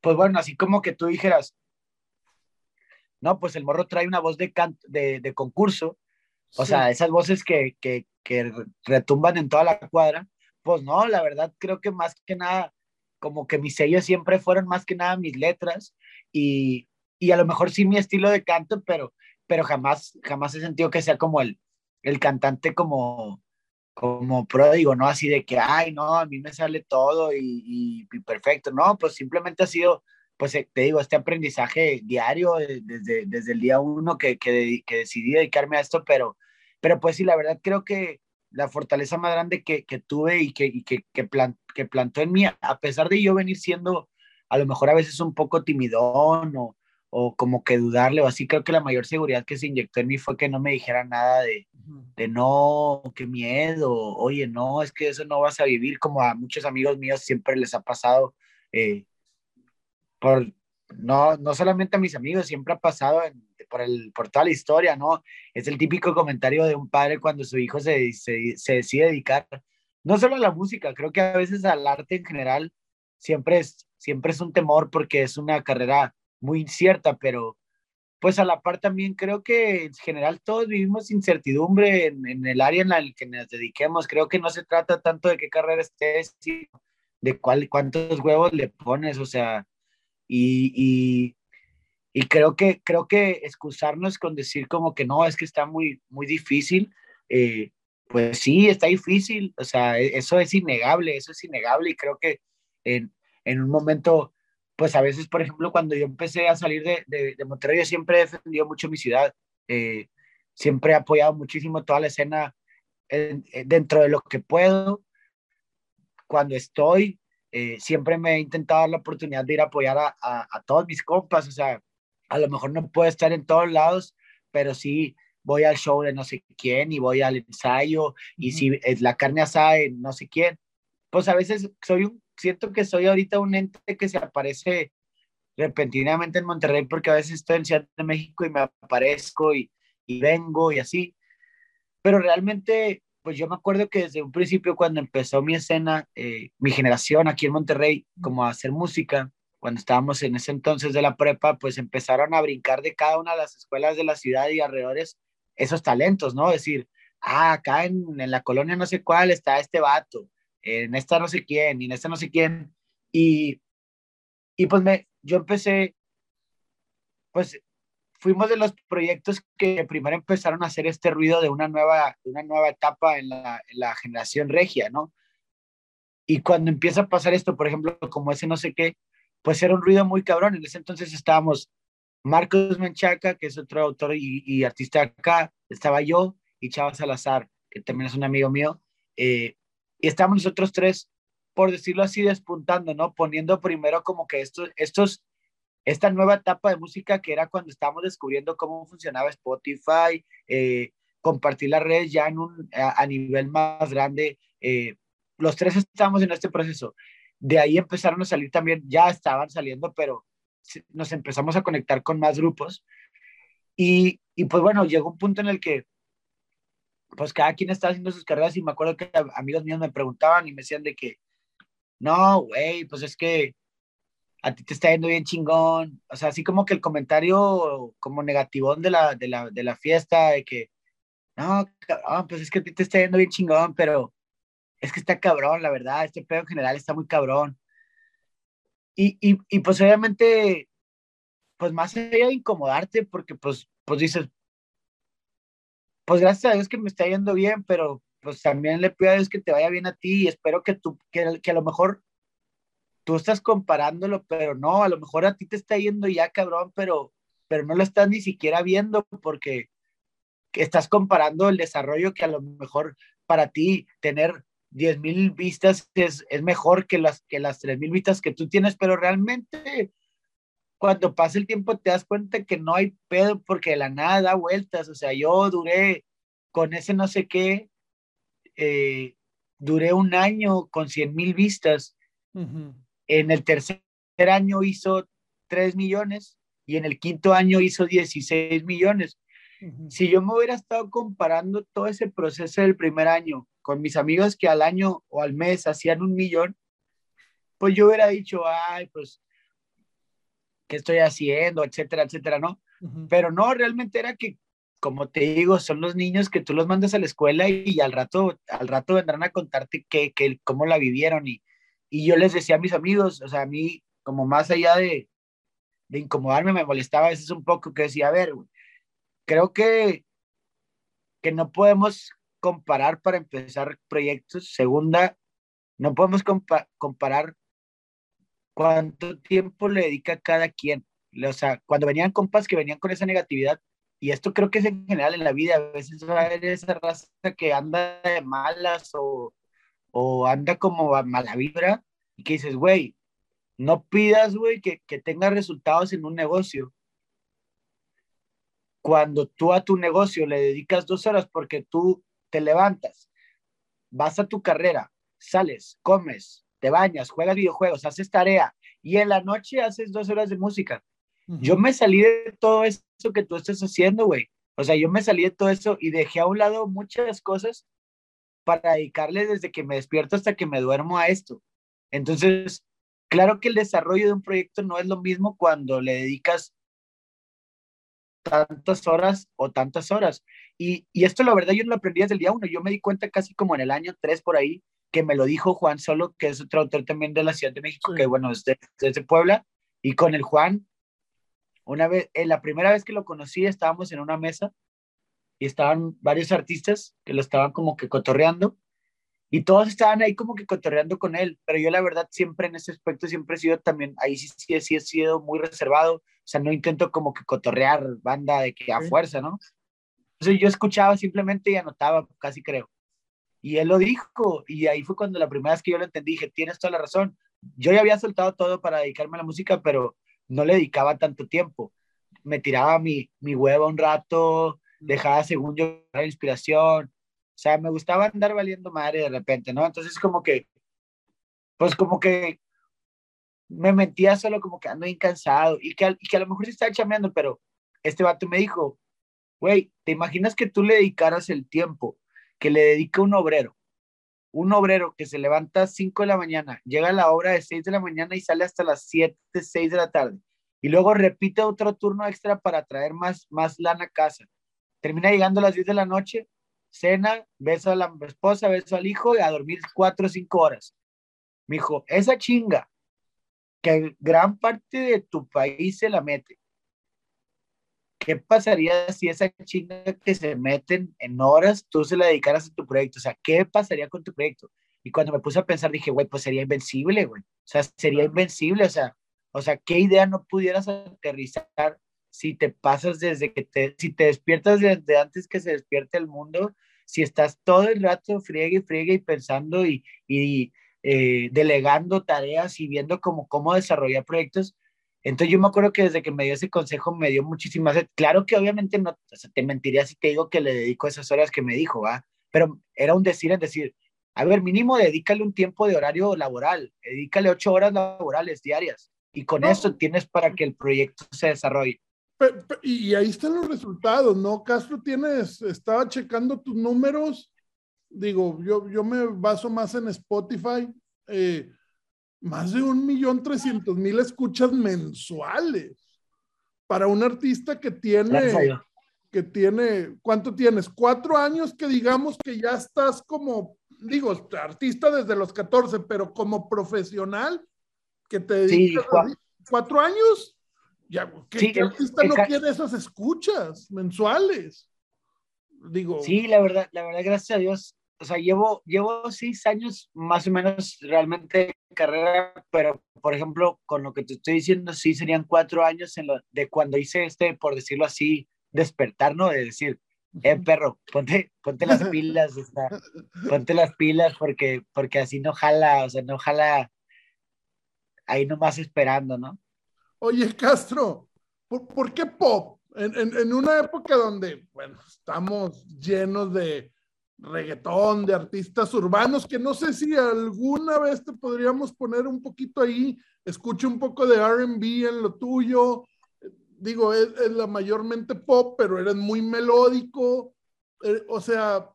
[SPEAKER 2] pues bueno, así como que tú dijeras, no, pues el morro trae una voz de, can de, de concurso, o sí. sea, esas voces que, que, que retumban en toda la cuadra, pues no, la verdad creo que más que nada como que mis sellos siempre fueron más que nada mis letras y, y a lo mejor sí mi estilo de canto, pero, pero jamás, jamás he sentido que sea como el, el cantante como, como pródigo, ¿no? Así de que, ay, no, a mí me sale todo y, y, y perfecto, no, pues simplemente ha sido, pues eh, te digo, este aprendizaje diario desde, desde el día uno que, que, que decidí dedicarme a esto, pero, pero pues sí, la verdad creo que la fortaleza más grande que, que tuve y, que, y que, que, plan, que plantó en mí, a pesar de yo venir siendo a lo mejor a veces un poco timidón o, o como que dudarle o así, creo que la mayor seguridad que se inyectó en mí fue que no me dijera nada de, de no, qué miedo, oye, no, es que eso no vas a vivir, como a muchos amigos míos siempre les ha pasado, eh, por, no, no solamente a mis amigos, siempre ha pasado en, por, el, por toda la historia, ¿no? Es el típico comentario de un padre cuando su hijo se, se, se decide dedicar, no solo a la música, creo que a veces al arte en general siempre es, siempre es un temor porque es una carrera muy incierta, pero pues a la par también creo que en general todos vivimos incertidumbre en, en el área en la que nos dediquemos. Creo que no se trata tanto de qué carrera estés, sino de cuál, cuántos huevos le pones, o sea, y, y, y, creo, que, creo que excusarnos con decir como que no, es que está muy, muy difícil, eh, pues sí, está difícil, o sea, eso es innegable, eso es innegable y creo que en, en un momento, pues a veces, por ejemplo, cuando yo empecé a salir de, de, de Monterrey, yo siempre he defendido mucho mi ciudad, eh, siempre he apoyado muchísimo toda la escena en, dentro de lo que puedo, cuando estoy, eh, siempre me he intentado dar la oportunidad de ir a apoyar a, a, a, todos mis compas, o sea, a lo mejor no puedo estar en todos lados, pero sí voy al show de no sé quién y voy al ensayo y si es la carne asada de no sé quién, pues a veces soy un, siento que soy ahorita un ente que se aparece repentinamente en Monterrey porque a veces estoy en Ciudad de México y me aparezco y, y vengo y así, pero realmente pues yo me acuerdo que desde un principio cuando empezó mi escena, eh, mi generación aquí en Monterrey, como a hacer música, cuando estábamos en ese entonces de la prepa, pues empezaron a brincar de cada una de las escuelas de la ciudad y alrededores esos talentos, ¿no? Decir, ah, acá en, en la colonia no sé cuál está este vato, en esta no sé quién, y en esta no sé quién. Y, y pues me, yo empecé, pues fuimos de los proyectos que primero empezaron a hacer este ruido de una nueva, una nueva etapa en la, en la, generación regia, ¿no? Y cuando empieza a pasar esto, por ejemplo, como ese no sé qué, pues era un ruido muy cabrón. En ese entonces estábamos Marcos Menchaca, que es otro autor y, y artista acá, estaba yo y Chava Salazar, que también es un amigo mío, eh, y estábamos nosotros tres, por decirlo así, despuntando, ¿no? Poniendo primero como que estos, estos esta nueva etapa de música que era cuando estábamos descubriendo cómo funcionaba Spotify, eh, compartir las redes ya en un, a, nivel más grande. Eh, los tres estábamos en este proceso. De ahí empezaron a salir también, ya estaban saliendo, pero nos empezamos a conectar con más grupos. Y, y pues bueno, llegó un punto en el que pues cada quien estaba haciendo sus carreras y me acuerdo que amigos míos me preguntaban y me decían de que, no, güey, pues es que a ti te está yendo bien chingón. O sea, así como que el comentario como negativón de la, de la, de la fiesta, de que, no, cabrón, pues es que a ti te está yendo bien chingón, pero es que está cabrón, la verdad, este pedo en general está muy cabrón. Y, y, y pues obviamente, pues más allá incomodarte, porque pues, pues dices, pues gracias a Dios que me está yendo bien, pero pues también le pido a Dios que te vaya bien a ti y espero que tú, que, que a lo mejor tú estás comparándolo, pero no, a lo mejor a ti te está yendo ya cabrón, pero, pero no lo estás ni siquiera viendo porque estás comparando el desarrollo que a lo mejor para ti tener 10 mil vistas es, es, mejor que las, que las 3 mil vistas que tú tienes, pero realmente cuando pasa el tiempo te das cuenta que no hay pedo porque de la nada da vueltas. O sea, yo duré con ese no sé qué, eh, duré un año con 100 mil vistas. En el tercer año hizo 3 millones y en el quinto año hizo 16 millones. Si yo me hubiera estado comparando todo ese proceso del primer año con mis amigos que al año o al mes hacían un millón, pues yo hubiera dicho, ay, pues qué estoy haciendo, etcétera, etcétera, ¿no? Pero no, realmente era que, como te digo, son los niños que tú los mandas a la escuela y, al rato, al rato vendrán a contarte que, que, cómo la vivieron y, y yo les decía a mis amigos, o sea, a mí, como más allá de, de incomodarme, me molestaba a veces un poco que decía, a ver, creo que, que no podemos comparar para empezar proyectos. Segunda, no podemos comparar cuánto tiempo le dedica cada quien. O sea, cuando venían compas que venían con esa negatividad, y esto creo que es en general en la vida, a veces va a haber esa raza que anda de malas o, o anda como a mala vibra, y que dices, güey, no pidas, güey, que, que tenga resultados en un negocio. Cuando tú a tu negocio le dedicas dos horas porque tú te levantas, vas a tu carrera, sales, comes, te bañas, juegas videojuegos, haces tarea y en la noche haces dos horas de música. Yo me salí de todo eso que tú estás haciendo, güey. O sea, yo me salí de todo eso y dejé a un lado muchas cosas para dedicarle desde que me despierto hasta que me duermo a esto. Entonces, claro que el desarrollo de un proyecto no es lo mismo cuando le dedicas tantas horas o tantas horas. Y, y esto la verdad yo no lo aprendí desde el día uno, yo me di cuenta casi como en el año tres por ahí, que me lo dijo Juan Solo, que es otro autor también de la Ciudad de México, que bueno, es de, Puebla, y con el Juan, una vez, en la primera vez que lo conocí, estábamos en una mesa y estaban varios artistas que lo estaban como que cotorreando. Y todos estaban ahí como que cotorreando con él, pero yo la verdad siempre en ese aspecto siempre he sido también, ahí sí, sí, sí he sido muy reservado, o sea, no intento como que cotorrear banda de que a fuerza, ¿no? Entonces yo escuchaba simplemente y anotaba, casi creo. Y él lo dijo, y ahí fue cuando la primera vez que yo lo entendí, dije, tienes toda la razón. Yo ya había soltado todo para dedicarme a la música, pero no le dedicaba tanto tiempo. Me tiraba mi, mi hueva un rato, dejaba según yo la inspiración. O sea, me gustaba andar valiendo madre de repente, ¿no? Entonces como que, pues como que me mentía solo como que ando incansado y que, y que a lo mejor se estaba chameando, pero este vato me dijo, güey, ¿te imaginas que tú le dedicaras el tiempo que le dedica un obrero. Un obrero que se levanta a 5 de la mañana, llega a la obra de 6 de la mañana y sale hasta las 7, 6 de la tarde. Y luego repite otro turno extra para traer más, más lana a casa. Termina llegando a las 10 de la noche, cena, beso a la esposa, beso al hijo y a dormir 4 o 5 horas. Me dijo, esa chinga que gran parte de tu país se la mete ¿qué pasaría si esa chinga que se meten en horas tú se la dedicaras a tu proyecto? O sea, ¿qué pasaría con tu proyecto? Y cuando me puse a pensar, dije, güey, pues sería invencible, güey. O sea, sería invencible, o sea, o sea, ¿qué idea no pudieras aterrizar si te pasas desde que te, si te despiertas desde antes que se despierte el mundo, si estás todo el rato friegue y friegue y pensando y, y eh, delegando tareas y viendo cómo, cómo desarrollar proyectos, Entonces yo me acuerdo que desde que me dio ese consejo me dio muchísimas... Claro que obviamente no, te mentiría si te digo que le dedico esas horas que me dijo, ¿va? Pero era un decir, es decir, a ver, mínimo dedícale un tiempo de horario laboral, dedícale ocho horas laborales diarias y con eso tienes para que el proyecto se desarrolle.
[SPEAKER 1] y ahí están los resultados, ¿no? Castro, tienes, estaba checando tus números, digo, yo, yo me baso más en Spotify, eh, más de un millón trescientos mil escuchas mensuales para un artista que tiene, que tiene, ¿cuánto tienes? Cuatro años que digamos que ya estás como, digo, artista desde los 14, pero como profesional que te dedicas cuatro. años, ya, ¿qué, artista no quiere esas escuchas mensuales? Digo.
[SPEAKER 2] Sí, la verdad, la verdad, gracias a Dios, o sea, llevo, llevo seis años más o menos realmente de carrera, pero por ejemplo, con lo que te estoy diciendo, sí serían cuatro años en lo, de cuando hice este, por decirlo así, despertar, ¿no? De decir, eh, perro, ponte, ponte las pilas, o sea, ponte las pilas porque, porque así no jala, o sea, no jala ahí nomás esperando, ¿no?
[SPEAKER 1] Oye, Castro, ¿por, ¿por qué pop? En, en, en, una época donde, bueno, estamos llenos de reggaetón, de artistas urbanos, que no sé si alguna vez te podríamos poner un poquito ahí, escuche un poco de RB en lo tuyo, digo, es, la mayormente pop, pero eres muy melódico, eh, o sea,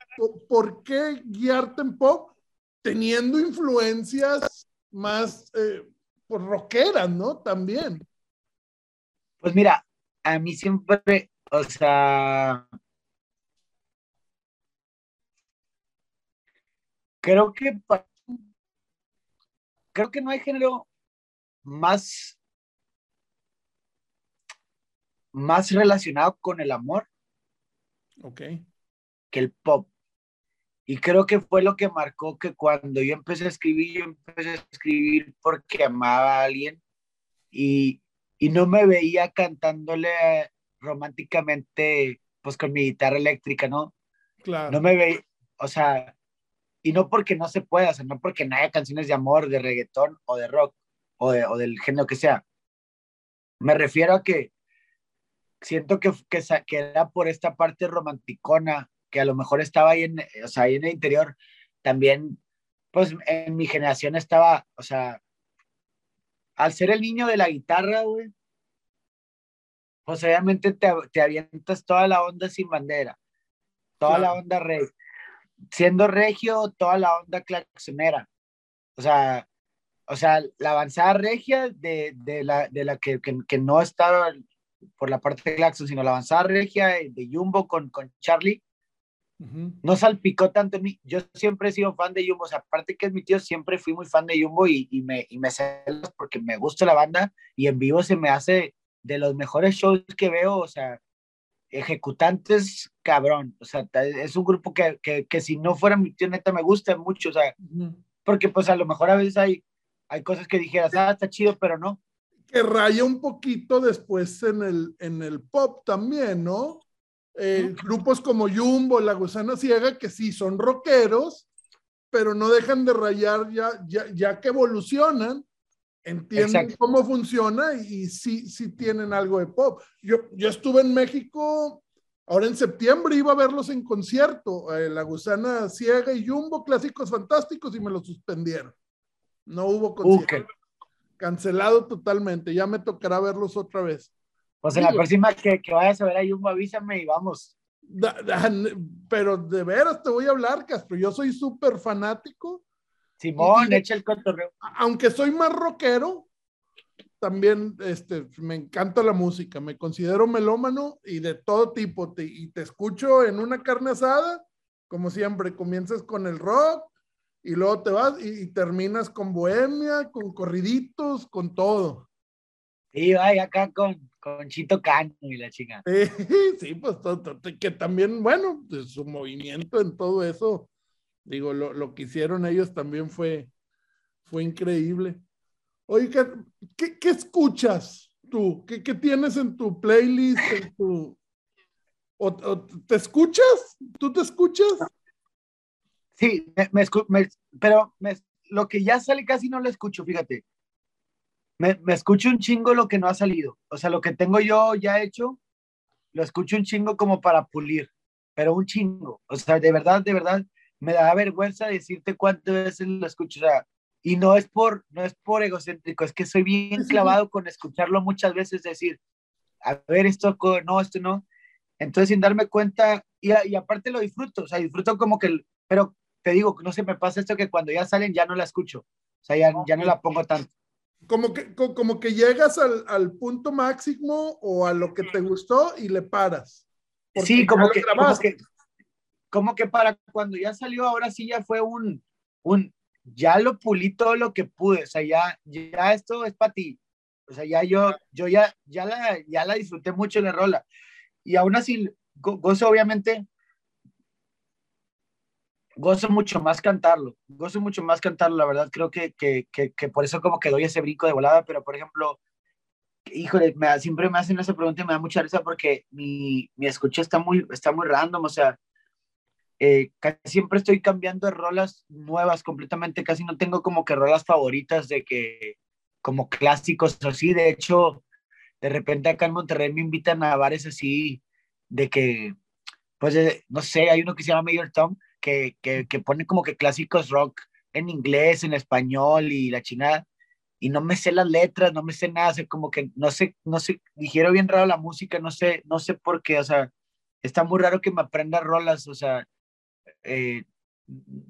[SPEAKER 1] ¿por, qué guiarte en pop teniendo influencias más eh, pues, rockeras, ¿no? También.
[SPEAKER 2] Pues mira, a mí siempre, o sea, Creo que creo que no hay género más más relacionado con el amor.
[SPEAKER 1] Ok.
[SPEAKER 2] Que el pop. Y creo que fue lo que marcó que cuando yo empecé a escribir, yo empecé a escribir porque amaba a alguien y, y no me veía cantándole románticamente, pues con mi guitarra eléctrica, ¿no?
[SPEAKER 1] Claro.
[SPEAKER 2] No me veía, o sea, y no porque no se pueda, o sea, no porque no haya canciones de amor, de reggaetón o de rock o, de, o del género que sea. Me refiero a que siento que, que, que, era por esta parte romanticona, que a lo mejor estaba ahí en, o sea, ahí en el interior, también, pues en mi generación estaba, o sea, al ser el niño de la guitarra, güey, pues obviamente te, te avientas toda la onda sin bandera, toda la onda rey siendo regio, toda la onda claxonera. O sea, o sea, la avanzada regia de, de la, de la que, que, que, no estaba por la parte de Claxon, sino la avanzada regia de Jumbo con, con Charlie, no salpicó tanto en mí. Yo siempre he sido fan de Jumbo, o sea, aparte que es mi tío, siempre fui muy fan de Jumbo y, y me, y me porque me gusta la banda y en vivo se me hace de los mejores shows que veo, o sea, ejecutantes, cabrón. O sea, es un grupo que, que, que, si no fuera mi tío, neta, me gusta mucho. O sea, porque pues a lo mejor a veces hay, hay cosas que dijeras, ah, está chido, pero no.
[SPEAKER 1] Que raya un poquito después en el, en el pop también, ¿no? Eh, grupos como Jumbo, La Gusana Ciega, que sí son rockeros, pero no dejan de rayar ya, ya, ya que evolucionan entienden cómo funciona y sí, sí tienen algo de pop. Yo, yo estuve en México, ahora en septiembre iba a verlos en concierto, eh, La Gusana Ciega y Jumbo, clásicos fantásticos, y me lo suspendieron. No hubo concierto. Cancelado totalmente, ya me tocará verlos otra vez.
[SPEAKER 2] Pues en la próxima que, que vayas a ver a Jumbo, avísame y vamos.
[SPEAKER 1] pero de veras te voy a hablar, Castro. Yo soy súper fanático
[SPEAKER 2] Simón, echa el cotorreo.
[SPEAKER 1] Aunque soy más rockero, también este, me encanta la música, me considero melómano y de todo tipo, y te escucho en una carne asada, como siempre, comienzas con el rock y luego te vas y, terminas con bohemia, con corriditos, con todo.
[SPEAKER 2] Sí, vaya acá con, con Chito Cano y la chica.
[SPEAKER 1] Sí, pues que también, bueno, pues, su movimiento en todo eso Digo, lo, lo, que hicieron ellos también fue, fue increíble. Oye, ¿qué, qué, escuchas tú? ¿Qué, ¿Qué, tienes en tu playlist? En tu, o, ¿Te escuchas? ¿Tú te escuchas?
[SPEAKER 2] Sí, me, me, pero lo que ya sale casi no lo escucho, fíjate. me, me escucho un chingo lo que no ha salido. O sea, lo que tengo yo ya hecho, lo escucho un chingo como para pulir, pero un chingo. O sea, de verdad, de verdad, me da vergüenza decirte cuántas veces lo escucho. O sea, y no es por, no es por egocéntrico, es que soy bien clavado con escucharlo muchas veces, decir, a ver, esto no, esto no. Entonces, sin darme cuenta, y, y aparte lo disfruto, o sea, disfruto como que, pero te digo, no se me pasa esto que cuando ya salen ya no la escucho, o sea, ya, ya no la pongo tanto.
[SPEAKER 1] Como que, como que llegas al, al punto máximo o a lo que te gustó y le paras.
[SPEAKER 2] Sí, como que, como que, como que para cuando ya salió, ahora sí ya fue un, un, ya lo pulí todo lo que pude, o sea, ya, ya esto es para ti. O sea, ya yo, yo ya, ya, la, ya la disfruté mucho la rola. Y aún así, gozo obviamente, gozo mucho más cantarlo, gozo mucho más cantarlo, la verdad, creo que, que, que, por eso como que doy ese brinco de volada, pero por ejemplo, híjole, me, siempre me hacen esa pregunta y me da mucha risa porque mi, mi escucha está muy, está muy random, o sea, eh, casi siempre estoy cambiando de rolas nuevas completamente, casi no tengo como que rolas favoritas de que, como clásicos así, de hecho, de repente acá en Monterrey me invitan a bares así, de que, pues, no sé, hay uno que se llama Mayor Tom, que, que, que pone como que clásicos rock en inglés, en español y la chingada, y no me sé las letras, no me sé nada, o como que no sé, no sé, dijeron bien raro la música, no sé, no sé por qué, o sea, está muy raro que me aprenda rolas, o sea, eh,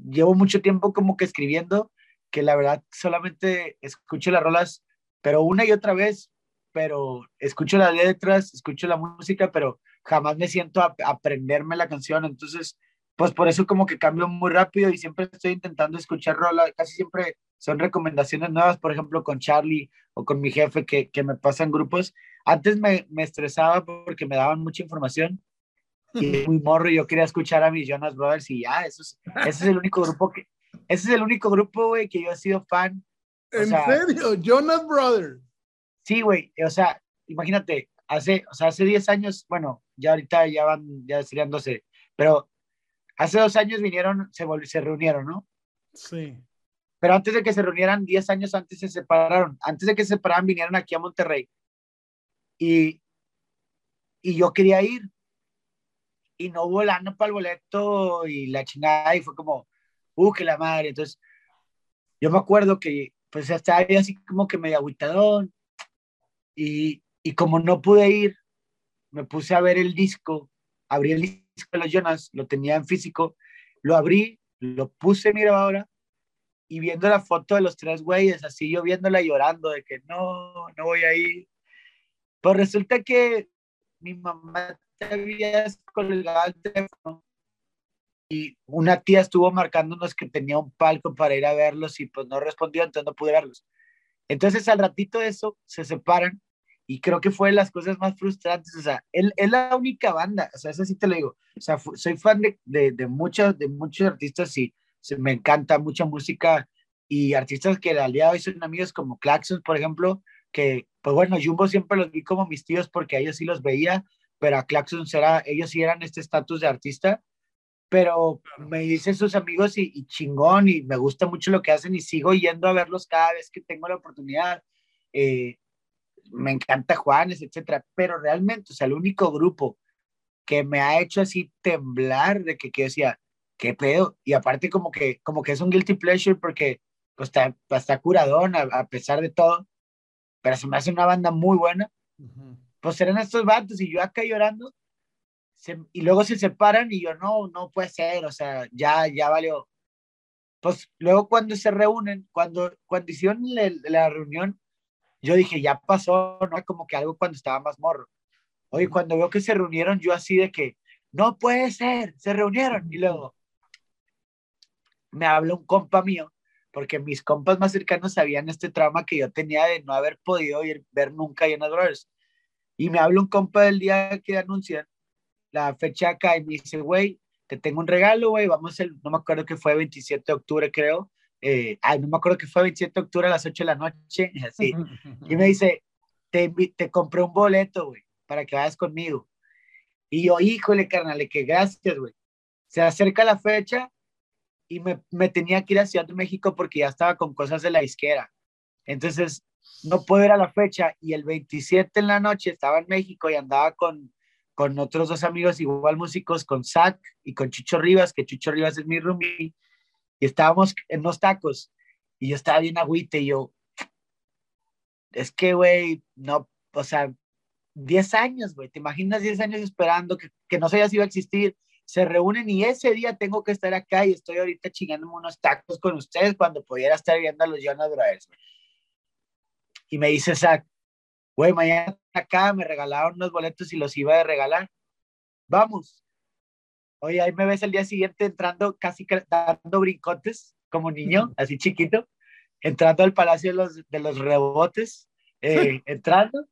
[SPEAKER 2] llevo mucho tiempo como que escribiendo, que la verdad solamente escucho las rolas, pero una y otra vez, pero escucho las letras, escucho la música, pero jamás me siento a, aprenderme la canción, entonces, pues por eso como que cambio muy rápido y siempre estoy intentando escuchar rolas, casi siempre son recomendaciones nuevas, por ejemplo, con Charlie o con mi jefe que, que me pasan grupos. Antes me, me estresaba porque me daban mucha información, y muy morro, yo quería escuchar a mis Jonas Brothers y ya, eso es, ese es el único grupo que, ese es el único grupo, güey, que yo he sido fan.
[SPEAKER 1] ¿En serio? Jonas Brothers.
[SPEAKER 2] Sí, güey, o sea, imagínate, hace, o sea, hace 10 años, bueno, ya ahorita ya van, ya serían 12, pero hace dos años vinieron, se, se reunieron, ¿no?
[SPEAKER 1] Sí.
[SPEAKER 2] Pero antes de que se reunieran, 10 años antes se separaron. Antes de que se separaran, vinieron aquí a Monterrey. Y, y yo quería ir, y no volando para el boleto y la chingada y fue como, uh, que la madre. Entonces, yo me acuerdo que pues estaba así como que medio agüitadón y, y como no pude ir, me puse a ver el disco, abrí el disco de los Jonas, lo tenía en físico, lo abrí, lo puse en mi grabadora y viendo la foto de los tres güeyes, así yo viéndola llorando de que no, no voy a ir. Pues resulta que mi mamá habías colgado el teléfono y una tía estuvo marcándonos que tenía un palco para ir a verlos y pues no respondió, entonces no pude verlos. Entonces al ratito de eso se separan y creo que fue de las cosas más frustrantes, o sea, él es la única banda, o sea, eso sí te lo digo, o sea, soy fan de, de, de, muchos, de muchos artistas y me encanta mucha música y artistas que al día de hoy son amigos como Claxons, por ejemplo, que, pues bueno, Jumbo siempre los vi como mis tíos porque a ellos sí los veía pero a Claxon será, ellos sí eran este estatus de artista, pero me dicen sus amigos y, chingón y me gusta mucho lo que hacen y sigo yendo a verlos cada vez que tengo la oportunidad. Eh, me encanta Juanes, etcétera, pero realmente, o sea, el único grupo que me ha hecho así temblar de que, que decía, qué pedo, y aparte como que, como que es un guilty pleasure porque pues está, está curadón a, pesar de todo, pero se me hace una banda muy buena pues eran estos vatos y yo acá llorando, y luego se separan y yo, no, no puede ser, o sea, ya, ya valió. Pues luego cuando se reúnen, cuando, cuando hicieron la, reunión, yo dije, ya pasó, ¿no? Como que algo cuando estaba más morro. Oye, cuando veo que se reunieron, yo así de que, no puede ser, se reunieron. Y luego me habla un compa mío, porque mis compas más cercanos sabían este trauma que yo tenía de no haber podido ir, ver nunca a Jonas Brothers. Y me habla un compa del día que anuncian la fecha acá y me dice, güey, te tengo un regalo, güey, vamos el, no me acuerdo que fue 27 de octubre, creo. Eh, ay, no me acuerdo que fue 27 de octubre a las 8 de la noche, así. Y me dice, te, te compré un boleto, güey, para que vayas conmigo. Y yo, híjole, carnal, que gracias, güey. Se acerca la fecha y me, me, tenía que ir a Ciudad de México porque ya estaba con cosas de la disquera. Entonces, no puedo ir a la fecha y el 27 en la noche estaba en México y andaba con, con otros dos amigos igual músicos, con Zach y con Chucho Rivas, que Chucho Rivas es mi roomie, y estábamos en los tacos y yo estaba bien agüite y yo, es que, güey, no, o sea, 10 años, güey, ¿te imaginas 10 años esperando que, que no sabía si iba a existir? Se reúnen y ese día tengo que estar acá y estoy ahorita chingándome unos tacos con ustedes cuando pudiera estar viendo a los Jonas Brothers. Y me dice Zach, güey, mañana acá me regalaron unos boletos y los iba a regalar. Vamos. Oye, ahí me ves el día siguiente entrando, casi dando brincotes como niño, así chiquito, entrando al Palacio de los, de los Rebotes, eh, entrando.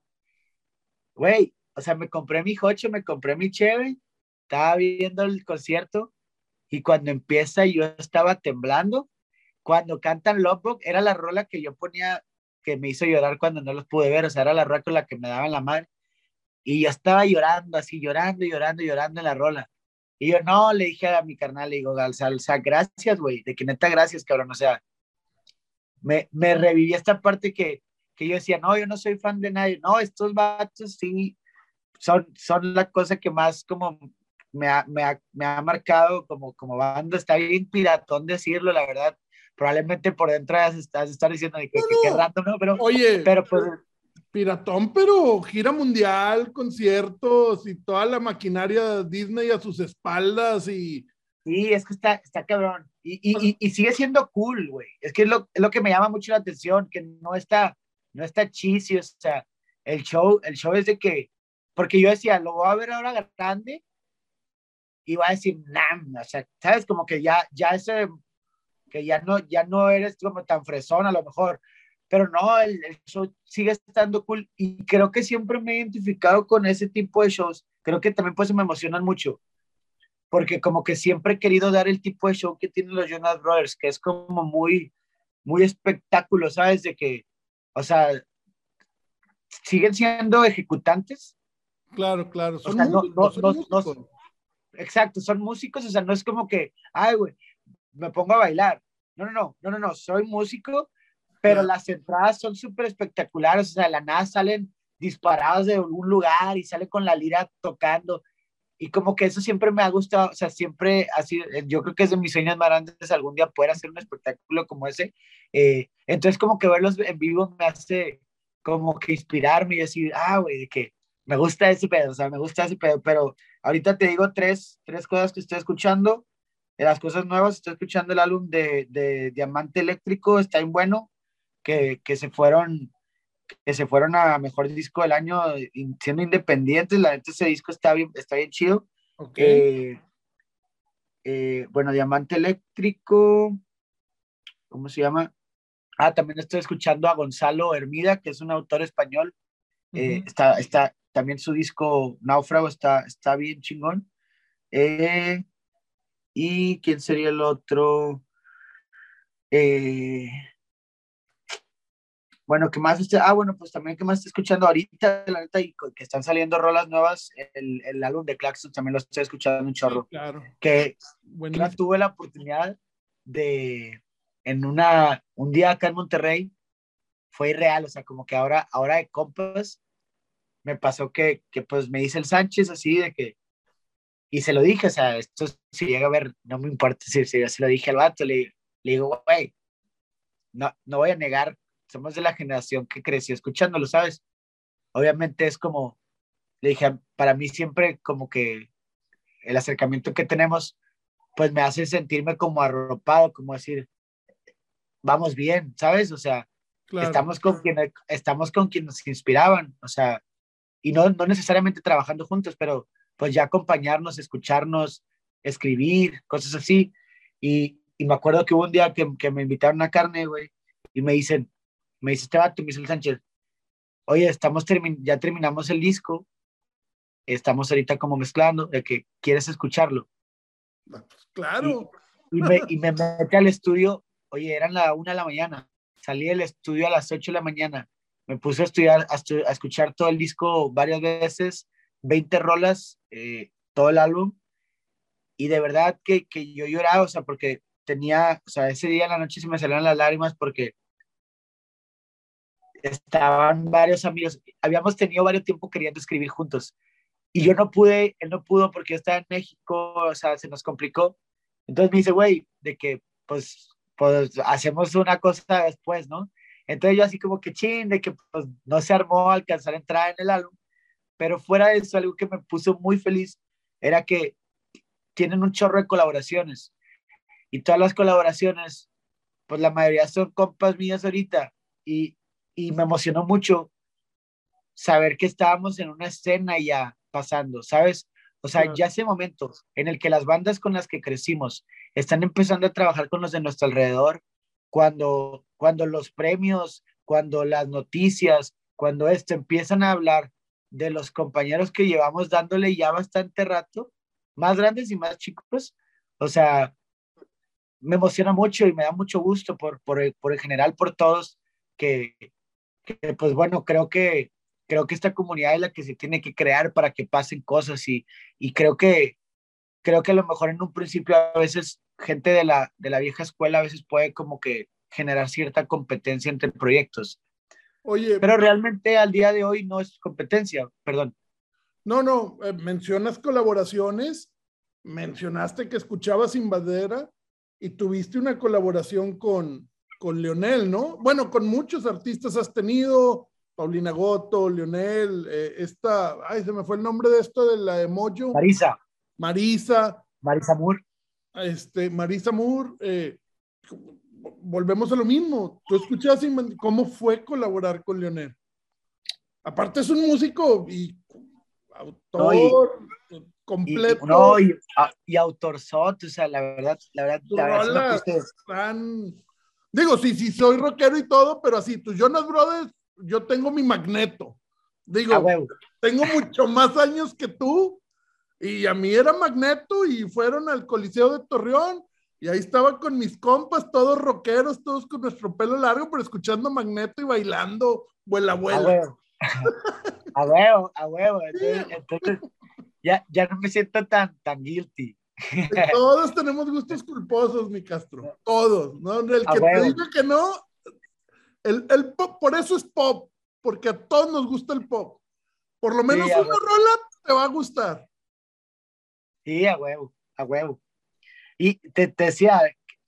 [SPEAKER 2] Güey, o sea, me compré mi jocho, me compré mi cheve, estaba viendo el concierto y cuando empieza yo estaba temblando. Cuando cantan Lovebook, era la rola que yo ponía que me hizo llorar cuando no los pude ver, o sea, era la rola con la que me daban la madre. Y yo estaba llorando, así, llorando, llorando, llorando en la rola. Y yo, no, le dije a mi carnal, le digo, o sea, gracias, güey, de que neta, gracias, cabrón, o sea, me, me reviví esta parte que, que yo decía, no, yo no soy fan de nadie, no, estos vatos sí son, son la cosa que más como me ha, me ha, me ha marcado como, como banda, está bien piratón decirlo, la verdad, probablemente por dentro estás estar diciendo que, qué rato, ¿no? Pero,
[SPEAKER 1] oye,
[SPEAKER 2] pero pues,
[SPEAKER 1] piratón, pero gira mundial, conciertos y toda la maquinaria Disney a sus espaldas y...
[SPEAKER 2] Sí, es que está, está cabrón. Y, y, y, sigue siendo cool, güey. Es que es lo, es lo, que me llama mucho la atención, que no está, no está chisi, o sea, el show, el show es de que, porque yo decía, lo voy a ver ahora grande y va a decir, nam, o sea, sabes, como que ya, ya ese que ya no, ya no eres como tan fresón a lo mejor, pero no, el, show sigue estando cool y creo que siempre me he identificado con ese tipo de shows, creo que también pues me emocionan mucho, porque como que siempre he querido dar el tipo de show que tienen los Jonas Brothers, que es como muy, muy espectáculo, ¿sabes? De que, o sea, siguen siendo ejecutantes.
[SPEAKER 1] Claro, claro,
[SPEAKER 2] son, músicos, exacto, son músicos, o sea, no es como que, ay, güey, me pongo a bailar. No, no, no, no, no, no, soy músico, pero las entradas son súper espectaculares, o sea, de la nada salen disparados de algún lugar y sale con la lira tocando. Y como que eso siempre me ha gustado, o sea, siempre así, yo creo que es de mis sueños más grandes algún día poder hacer un espectáculo como ese. Eh, entonces como que verlos en vivo me hace como que inspirarme y decir, ah, güey, de que me gusta ese pedo, o sea, me gusta ese pedo, pero ahorita te digo tres, tres cosas que estoy escuchando de las cosas nuevas, estoy escuchando el álbum de, de Diamante Eléctrico, está bien bueno, que, que, se fueron que se fueron a mejor disco del año siendo independientes, la gente ese disco está bien, está bien chido. Eh, eh, bueno, Diamante Eléctrico, ¿cómo se llama? Ah, también estoy escuchando a Gonzalo Hermida, que es un autor español. Eh, está, está, también su disco Náufrago está, está bien chingón. Eh, ¿Y quién sería el otro? Eh, bueno, ¿qué más? ah, bueno, pues también, ¿qué más estoy escuchando ahorita? La neta, y que están saliendo rolas nuevas. El, el álbum de Claxton también lo estoy escuchando un chorro.
[SPEAKER 1] claro.
[SPEAKER 2] Que bueno, tuve la oportunidad de, en una, un día acá en Monterrey, fue irreal, o sea, como que ahora, ahora de compas, me pasó que, que pues me dice el Sánchez así de que, y se lo dije, o sea, esto si llega a ver, no me importa si, si se lo dije al vato, le, le digo, güey, no, no voy a negar, somos de la generación que creció escuchándolo, ¿sabes? Obviamente es como, le dije, para mí siempre como que el acercamiento que tenemos, pues me hace sentirme como arropado, como decir, vamos bien, ¿sabes? O sea, estamos, con quien, estamos con quien nos inspiraban, o sea, y no, no necesariamente trabajando juntos, pero pues ya acompañarnos, escucharnos, escribir, cosas así. Y, y me acuerdo que hubo un día que, que me invitaron a carne, güey, y me dicen, me dice este vato, me dice el Sánchez, oye, estamos ya terminamos el disco, estamos ahorita como mezclando, de que quieres escucharlo.
[SPEAKER 1] Pues, claro.
[SPEAKER 2] Y, me, y me metí al estudio, oye, eran la una de la mañana, salí del estudio a las ocho de la mañana, me puse a estudiar, a, a escuchar todo el disco varias veces, 20 rolas, eh, todo el álbum, y de verdad que, que, yo lloraba, o sea, porque tenía, o sea, ese día en la noche se me salían las lágrimas porque estaban varios amigos, habíamos tenido varios tiempo queriendo escribir juntos y yo no pude, él no pudo porque yo estaba en México, o sea, se nos complicó. Entonces me dice, güey, de que pues, pues hacemos una cosa después, ¿no? Entonces yo así como que chin, de que pues no se armó alcanzar a entrar en el álbum, pero fuera de eso, algo que me puso muy feliz era que tienen un chorro de colaboraciones. Y todas las colaboraciones, pues la mayoría son compas mías ahorita. Y, y me emocionó mucho saber que estábamos en una escena ya pasando, ¿sabes? O sea, ya hace momentos en el que las bandas con las que crecimos están empezando a trabajar con los de nuestro alrededor, cuando, cuando los premios, cuando las noticias, cuando esto empiezan a hablar de los compañeros que llevamos dándole ya bastante rato, más grandes y más chicos, o sea, me emociona mucho y me da mucho gusto por, por, por en general, por todos, que, que pues bueno, creo que creo que esta comunidad es la que se tiene que crear para que pasen cosas y, y creo que creo que a lo mejor en un principio a veces gente de la, de la vieja escuela a veces puede como que generar cierta competencia entre proyectos. Oye, pero realmente al día de hoy no es competencia, perdón.
[SPEAKER 1] No, no, eh, mencionas colaboraciones, mencionaste que escuchabas Invadera y tuviste una colaboración con, con Leonel, ¿no? Bueno, con muchos artistas has tenido, Paulina Goto, Leonel, eh, esta, ay, se me fue el nombre de esto de la emojo.
[SPEAKER 2] Marisa.
[SPEAKER 1] Marisa.
[SPEAKER 2] Marisa Moore.
[SPEAKER 1] Este, Marisa Moore, eh, volvemos a lo mismo. Tú escuchas cómo fue colaborar con Leonel. Aparte es un músico y autor completo.
[SPEAKER 2] Y, no, y, y autor sot, o sea, la verdad, la verdad, la
[SPEAKER 1] verdad Digo, sí, sí, soy rockero y todo, pero así, tus Jonas Brothers yo tengo mi magneto. Digo, tengo mucho más años que tú y a mí era magneto y fueron al Coliseo de Torreón y ahí estaba con mis compas, todos rockeros, todos con nuestro pelo largo, pero escuchando magneto y bailando vuela vuela.
[SPEAKER 2] A huevo, a huevo. Entonces, ya, ya no me siento tan, tan guilty.
[SPEAKER 1] Todos tenemos gustos culposos, mi Castro. Todos, ¿no? El que te diga que no, el, pop, por eso es pop, porque a todos nos gusta el pop. Por lo menos una rola te va a gustar.
[SPEAKER 2] Sí, a huevo, a huevo. Y te, decía,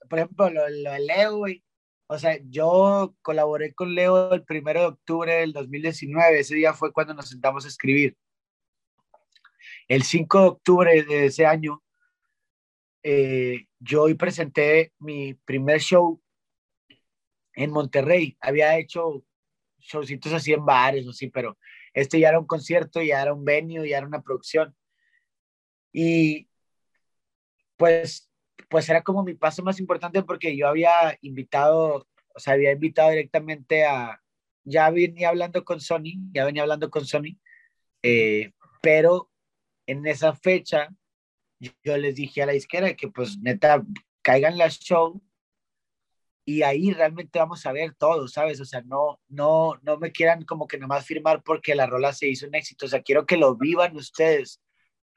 [SPEAKER 2] por ejemplo, lo, de Leo, güey. O sea, yo colaboré con Leo el primero de octubre del 2019. Ese día fue cuando nos sentamos a escribir. El 5 de octubre de ese año, eh, yo hoy presenté mi primer show en Monterrey. Había hecho showcitos así en bares o así, pero este ya era un concierto, ya era un venue, ya era una producción. Y pues, pues era como mi paso más importante porque yo había invitado, o sea, había invitado directamente a, ya venía hablando con Sony, ya venía hablando con Sony, eh, pero en esa fecha yo les dije a la izquierda que pues neta caigan las show y ahí realmente vamos a ver todo, ¿sabes? O sea, no, no, no me quieran como que nomás firmar porque la rola se hizo un éxito, o sea, quiero que lo vivan ustedes,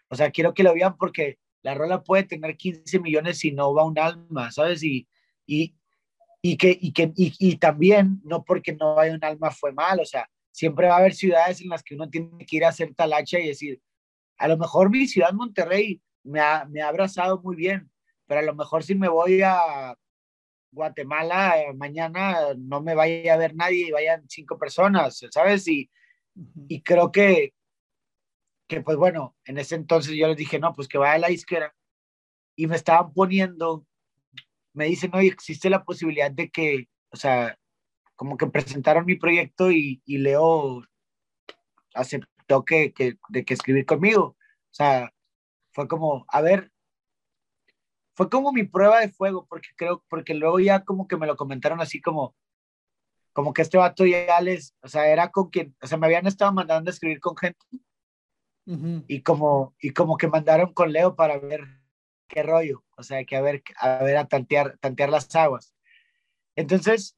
[SPEAKER 2] o sea, quiero que lo vivan porque la rola puede tener 15 millones y no va un alma, ¿sabes? Y, y, y que, y, que y, y también, no porque no vaya un alma fue mal, o sea, siempre va a haber ciudades en las que uno tiene que ir a hacer talacha y decir, a lo mejor mi ciudad Monterrey me ha, me ha abrazado muy bien, pero a lo mejor si me voy a Guatemala eh, mañana no me vaya a ver nadie y vayan cinco personas, ¿sabes? Y, y creo que, pues bueno, en ese entonces yo les dije, no, pues que vaya a la izquierda. Y me estaban poniendo, me dicen, oye, existe la posibilidad de que, o sea, como que presentaron mi proyecto y, y Leo aceptó que, que, de que escribir conmigo. O sea, fue como, a ver, fue como mi prueba de fuego, porque creo, porque luego ya como que me lo comentaron así como, como que este vato ya les, o sea, era con quien, o sea, me habían estado mandando a escribir con gente y como, y como que mandaron con Leo para ver qué rollo, o sea, que a ver, a ver, a tantear, tantear las aguas. Entonces,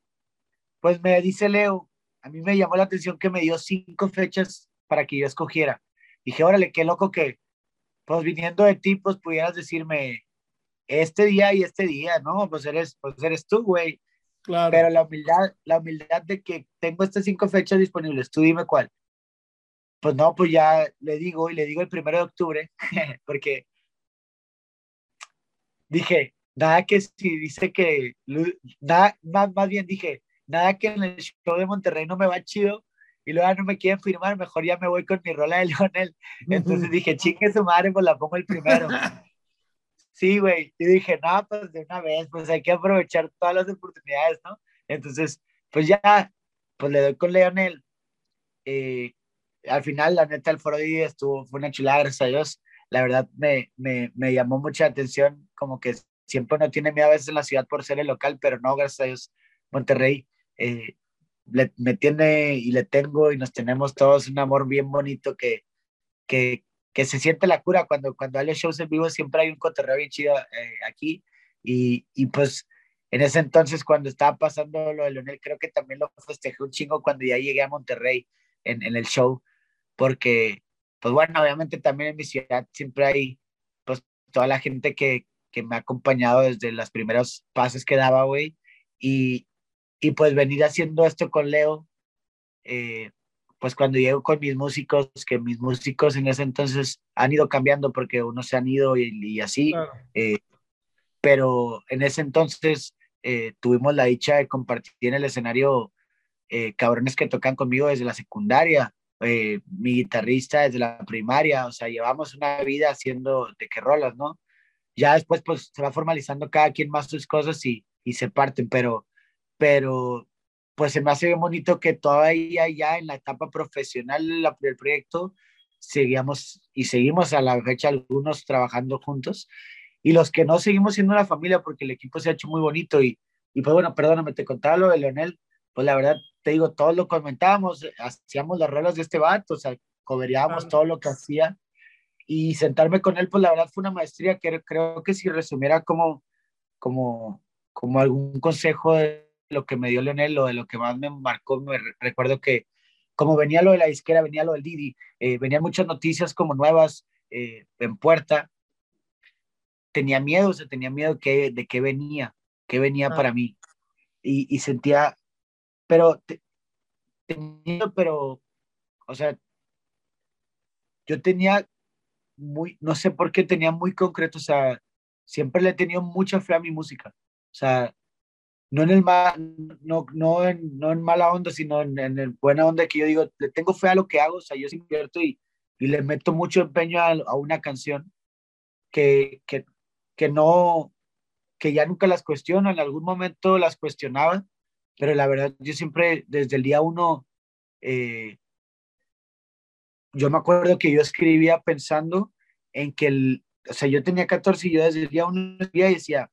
[SPEAKER 2] pues me dice Leo, a mí me llamó la atención que me dio cinco fechas para que yo escogiera. Dije, órale, qué loco que, pues viniendo de ti, pues pudieras decirme, este día y este día, ¿no? Pues eres, pues eres tú, güey. Claro. Pero la humildad, la humildad de que tengo estas cinco fechas disponibles, tú dime cuál. Pues no, pues ya le digo y le digo el primero de octubre, porque dije, nada que si dice que, nada, más, más bien dije, nada que en el show de Monterrey no me va chido y luego no me quieren firmar, mejor ya me voy con mi rola de Lionel. Entonces dije, chingue su madre, pues la pongo el primero. Sí, güey. Y dije, no, pues de una vez, pues hay que aprovechar todas las oportunidades, ¿no? Entonces, pues ya, pues le doy con Leonel. Eh, al final, la neta, el foro estuvo, fue una chulada, gracias a Dios. La verdad, me, me, me llamó mucha atención, como que siempre uno tiene miedo a veces en la ciudad por ser el local, pero no, gracias a Dios, Monterrey eh, me tiene y le tengo y nos tenemos todos un amor bien bonito que, que, que se siente la cura cuando, cuando hay shows en vivo, siempre hay un cotorreo bien chido eh, aquí. Y, y, pues en ese entonces, cuando estaba pasando lo de Leonel, creo que también lo festejé un chingo cuando ya llegué a Monterrey en, en el show, porque, pues bueno, obviamente también en mi ciudad siempre hay, pues toda la gente que, que me ha acompañado desde las primeros pases que daba, güey. Y, y pues venir haciendo esto con Leo, eh, pues cuando llego con mis músicos, que mis músicos en ese entonces han ido cambiando porque unos se han ido y, así, eh, pero en ese entonces eh, tuvimos la dicha de compartir en el escenario cabrones que tocan conmigo desde la secundaria, mi guitarrista desde la primaria, o sea, llevamos una vida haciendo de qué rolas, ¿no? Ya después pues se va formalizando cada quien más sus cosas y, y se parten, pero pero pues se me hace bien bonito que todavía ya en la etapa profesional del proyecto seguíamos y seguimos a la fecha algunos trabajando juntos y los que no seguimos siendo una familia porque el equipo se ha hecho muy bonito y, y pues bueno, perdóname, te contaba lo de Leonel, pues la verdad te digo, todos lo comentábamos, hacíamos las rolas de este vato, o sea, coberíamos todo lo que hacía. Y sentarme con él, pues la verdad fue una maestría que creo que si resumiera como, como, como algún consejo de lo que me dio Leonel, lo de lo que más me marcó, me recuerdo que como venía lo de la disquera, venía lo del Didi, eh, venían muchas noticias como nuevas eh, en puerta, tenía miedo, o tenía miedo que, de qué venía, qué venía para mí. Y, sentía, pero, tenía, pero, o sea, yo tenía muy, no sé por qué tenía muy concreto, o sea, siempre le he tenido mucha fe a mi música. O sea, no en el no, no, en, no en mala onda, sino en, en el buena onda que yo digo, le tengo fe a lo que hago, o sea, yo invierto y, y le meto mucho empeño a, a una canción que, que, que, no, que ya nunca las cuestiono, en algún momento las cuestionaba, pero la verdad yo siempre desde el día uno, eh, yo me acuerdo que yo escribía pensando en que el, o sea, yo tenía 14 y yo desde el día uno escribía y decía,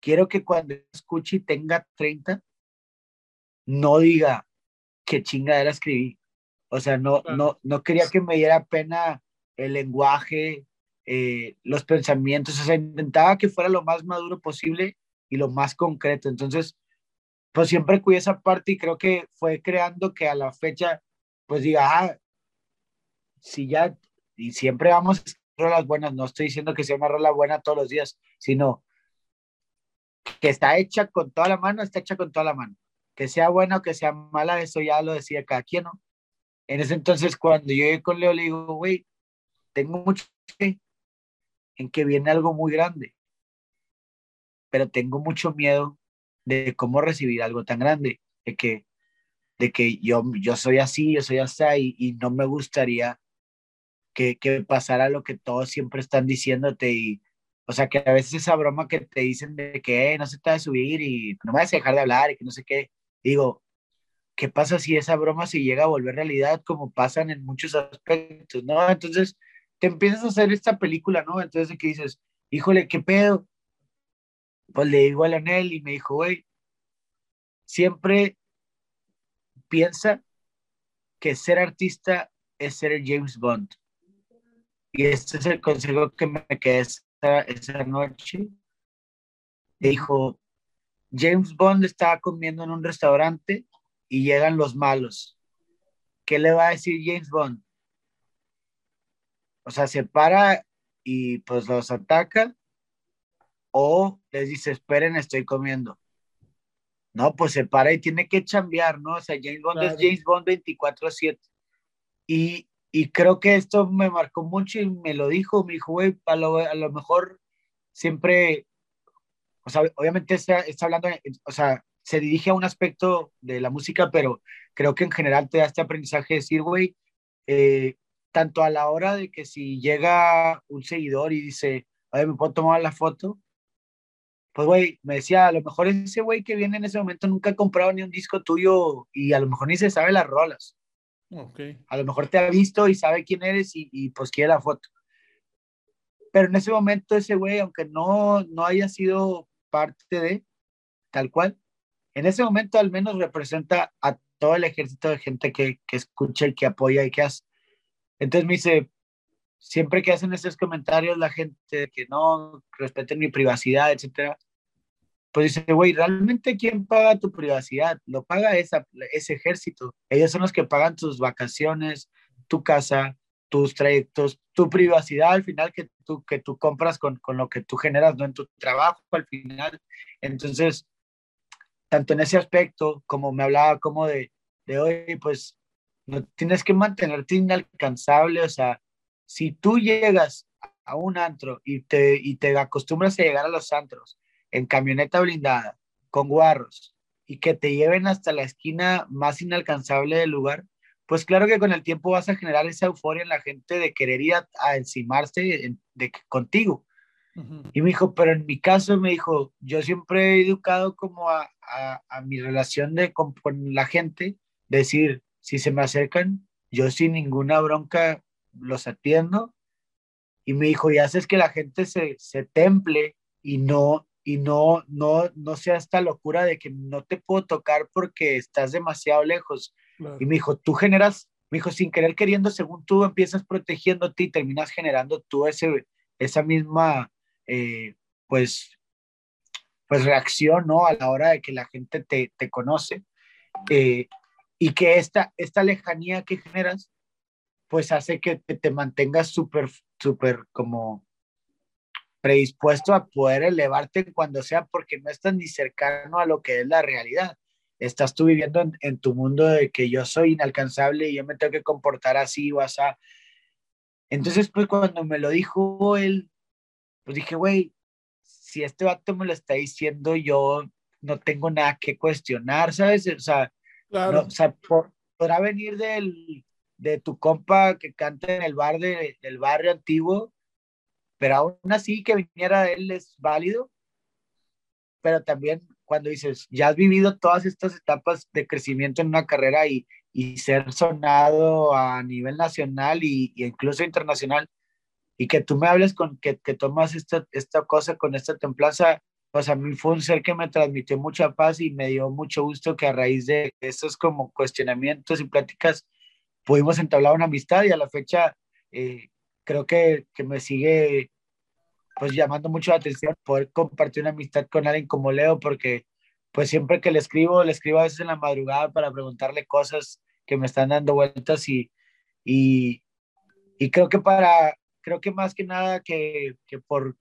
[SPEAKER 2] quiero que cuando escuche y tenga 30, no diga qué chingadera escribí. O sea, no, no, no quería que me diera pena el lenguaje, eh, los pensamientos, o sea, intentaba que fuera lo más maduro posible y lo más concreto. Entonces, pues siempre cuidé esa parte y creo que fue creando que a la fecha, pues diga, ah, si ya, y siempre vamos a rolas buenas, no estoy diciendo que sea una rola buena todos los días, sino que está hecha con toda la mano, está hecha con toda la mano. Que sea buena o que sea mala, eso ya lo decía cada quien, ¿no? En ese entonces, cuando yo llegué con Leo, le digo, güey, tengo mucho en que viene algo muy grande, pero tengo mucho miedo de cómo recibir algo tan grande, de que, de que yo, yo soy así, yo soy así, y, no me gustaría que, que pasara lo que todos siempre están diciéndote y, o sea, que a veces esa broma que te dicen de que no se te va a subir y no me vas a dejar de hablar y que no sé qué. Digo, ¿qué pasa si esa broma se llega a volver realidad como pasan en muchos aspectos, ¿no? Entonces, te empiezas a hacer esta película, ¿no? Entonces, ¿qué dices? Híjole, ¿qué pedo? Pues le digo a Leonel y me dijo, güey, siempre piensa que ser artista es ser James Bond. Y este es el consejo que me quedé esa, noche, dijo, James Bond estaba comiendo en un restaurante y llegan los malos. ¿Qué le va a decir James Bond? O sea, se para y pues los ataca o les dice, esperen, estoy comiendo. no, pues se para y tiene que chambear, ¿no? O sea, James Bond es James Bond 24/7. Y, y creo que esto me marcó mucho y me lo dijo, me dijo, güey, a lo, a lo mejor siempre, o sea, obviamente está, está hablando, o sea, se dirige a un aspecto de la música, pero creo que en general te da este aprendizaje de decir, güey, eh, tanto a la hora de que si llega un seguidor y dice, oye, ¿me puedo tomar la foto? Pues, güey, me decía, a lo mejor ese güey que viene en ese momento nunca ha comprado ni un disco tuyo y a lo mejor ni se sabe las rolas.
[SPEAKER 1] Okay.
[SPEAKER 2] A lo mejor te ha visto y sabe quién eres y, y pues quiere la foto. Pero en ese momento ese güey, aunque no, no haya sido parte de tal cual, en ese momento al menos representa a todo el ejército de gente que, que escucha y que apoya y que hace. Entonces me dice, siempre que hacen esos comentarios la gente que no respeten mi privacidad, etcétera, pues dice, güey, ¿realmente quién paga tu privacidad? Lo paga esa, ese ejército. Ellos son los que pagan tus vacaciones, tu casa, tus trayectos, tu privacidad al final que tú, que tú compras con, con lo que tú generas, no en tu trabajo al final. Entonces, tanto en ese aspecto como me hablaba como de, de hoy, pues no tienes que mantenerte inalcanzable, o sea, si tú llegas a un antro y te, y te acostumbras a llegar a los antros en camioneta blindada, con guarros, y que te lleven hasta la esquina más inalcanzable del lugar, pues claro que con el tiempo vas a generar esa euforia en la gente de querer ir a, encimarse de, contigo. Y me dijo, pero en mi caso me dijo, yo siempre he educado como a, a, mi relación de, con, la gente, decir, si se me acercan, yo sin ninguna bronca los atiendo. Y me dijo, y haces que la gente se, se temple y no, y no, no, no sea esta locura de que no te puedo tocar porque estás demasiado lejos. Y me dijo, tú generas, me dijo, sin querer queriendo, según tú empiezas protegiéndote y terminas generando tú ese, esa misma, eh, pues, pues reacción, ¿no? A la hora de que la gente te, te conoce. Eh, y que esta, esta lejanía que generas, pues hace que te, te mantengas súper, súper como predispuesto a poder elevarte cuando sea, porque no estás ni cercano a lo que es la realidad. Estás tú viviendo en, en tu mundo de que yo soy inalcanzable y yo me tengo que comportar así o así. Entonces, pues cuando me lo dijo él, pues dije, güey, si este vato me lo está diciendo, yo no tengo nada que cuestionar, ¿sabes? O sea,
[SPEAKER 1] claro.
[SPEAKER 2] o sea podrá venir del, de tu compa que canta en el bar de, del barrio antiguo, pero aún así que viniera él es válido. Pero también cuando dices, ya has vivido todas estas etapas de crecimiento en una carrera y, y ser sonado a nivel nacional y, y incluso internacional, y que tú me hables con que, que tomas esta, esta cosa con esta templanza, pues a mí fue un ser que me transmitió mucha paz y me dio mucho gusto que a raíz de estos como cuestionamientos y pláticas pudimos entablar una amistad y a la fecha eh, creo que, que, me sigue pues llamando mucho la atención poder compartir una amistad con alguien como Leo porque pues siempre que le escribo, le escribo a veces en la madrugada para preguntarle cosas que me están dando vueltas y, y, y creo que para, creo que más que nada que, que por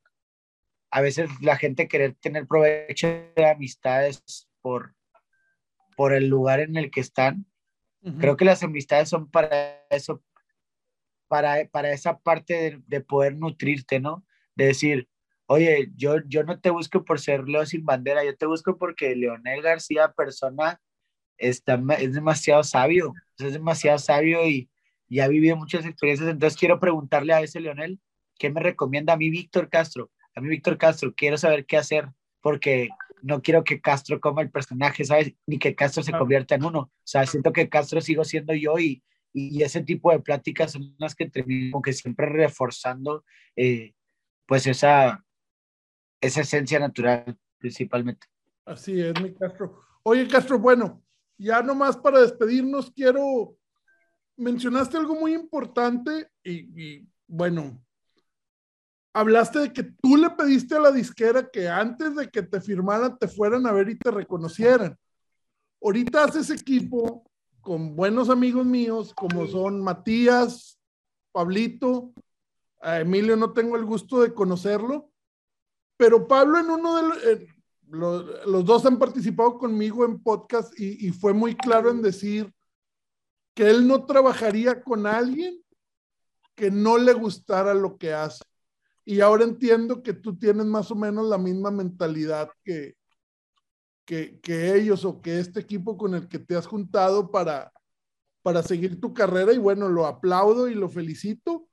[SPEAKER 2] a veces la gente querer tener provecho de amistades por, por el lugar en el que están. Creo que las amistades son para eso, para, para esa parte de, de, poder nutrirte, ¿no? De decir, oye, yo, yo no te busco por ser Leo sin bandera, yo te busco porque Leonel García, persona, está, es demasiado sabio, es demasiado sabio y, y ha vivido muchas experiencias. Entonces quiero preguntarle a ese Leonel, ¿qué me recomienda a mí Víctor Castro? A mí Víctor Castro, quiero saber qué hacer porque no quiero que Castro coma el personaje, ¿sabes? Ni que Castro se convierta en uno. O sea, siento que Castro sigo siendo yo y, y ese tipo de pláticas son las que termino que siempre reforzando eh, pues esa, esa esencia natural principalmente.
[SPEAKER 1] Así es, mi Castro. Oye, Castro, bueno, ya nomás para despedirnos quiero mencionaste algo muy importante y, bueno, hablaste de que tú le pediste a la disquera que antes de que te firmaran te fueran a ver y te reconocieran. Ahorita haces equipo con buenos amigos míos como son Matías, Pablito, a Emilio no tengo el gusto de conocerlo, pero Pablo en uno de los dos han participado conmigo en podcast y, y fue muy claro en decir que él no trabajaría con alguien que no le gustara lo que hace. Y ahora entiendo que tú tienes más o menos la misma mentalidad que, que, que, ellos o que este equipo con el que te has juntado para, para seguir tu carrera. Y bueno, lo aplaudo y lo felicito.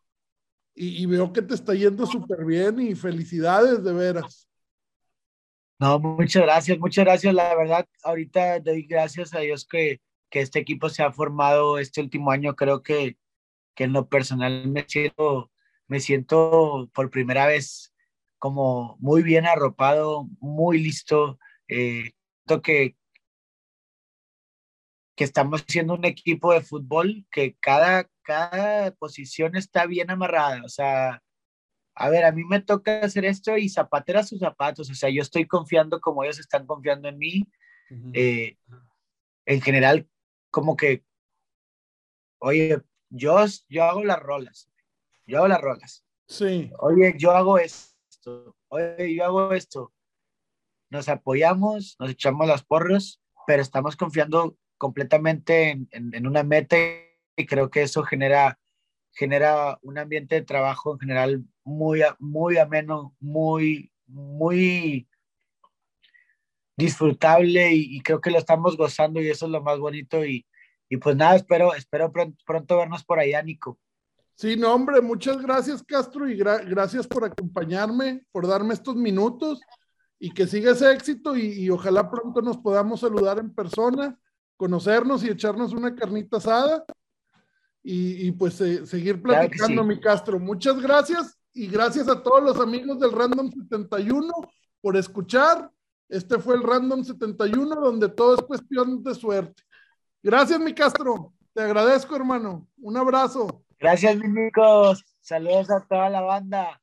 [SPEAKER 1] Y, veo que te está yendo súper bien y felicidades de veras.
[SPEAKER 2] No, muchas gracias, muchas gracias. La verdad, ahorita doy gracias a Dios que, que este equipo se ha formado este último año. Creo que, que en lo personal me siento, me siento por primera vez como muy bien arropado, muy listo. Eh, que, que estamos siendo un equipo de fútbol que cada, cada posición está bien amarrada. O sea, a ver, a mí me toca hacer esto y zapatera sus zapatos. O sea, yo estoy confiando como ellos están confiando en mí. Eh, en general, como que, oye, yo, yo hago las rolas. Yo hago las rolas.
[SPEAKER 1] Sí.
[SPEAKER 2] Oye, yo hago esto. Oye, yo hago esto. Nos apoyamos, nos echamos las porros, pero estamos confiando completamente en, en, en una meta y creo que eso genera genera un ambiente de trabajo en general muy, muy ameno, muy, muy disfrutable y, creo que lo estamos gozando y eso es lo más bonito y, y pues nada, espero, espero pronto, pronto, vernos por allá, Nico.
[SPEAKER 1] Sí, no, hombre, muchas gracias, Castro, y gra gracias por acompañarme, por darme estos minutos y que siga ese éxito y, y, ojalá pronto nos podamos saludar en persona, conocernos y echarnos una carnita asada y, y pues eh, seguir platicando, claro sí. mi Castro. Muchas gracias y gracias a todos los amigos del Random 71 por escuchar. Este fue el Random 71, donde todo es cuestión de suerte. Gracias, mi Castro. Te agradezco, hermano. Un abrazo.
[SPEAKER 2] Gracias, mis amigos. Saludos a toda la banda.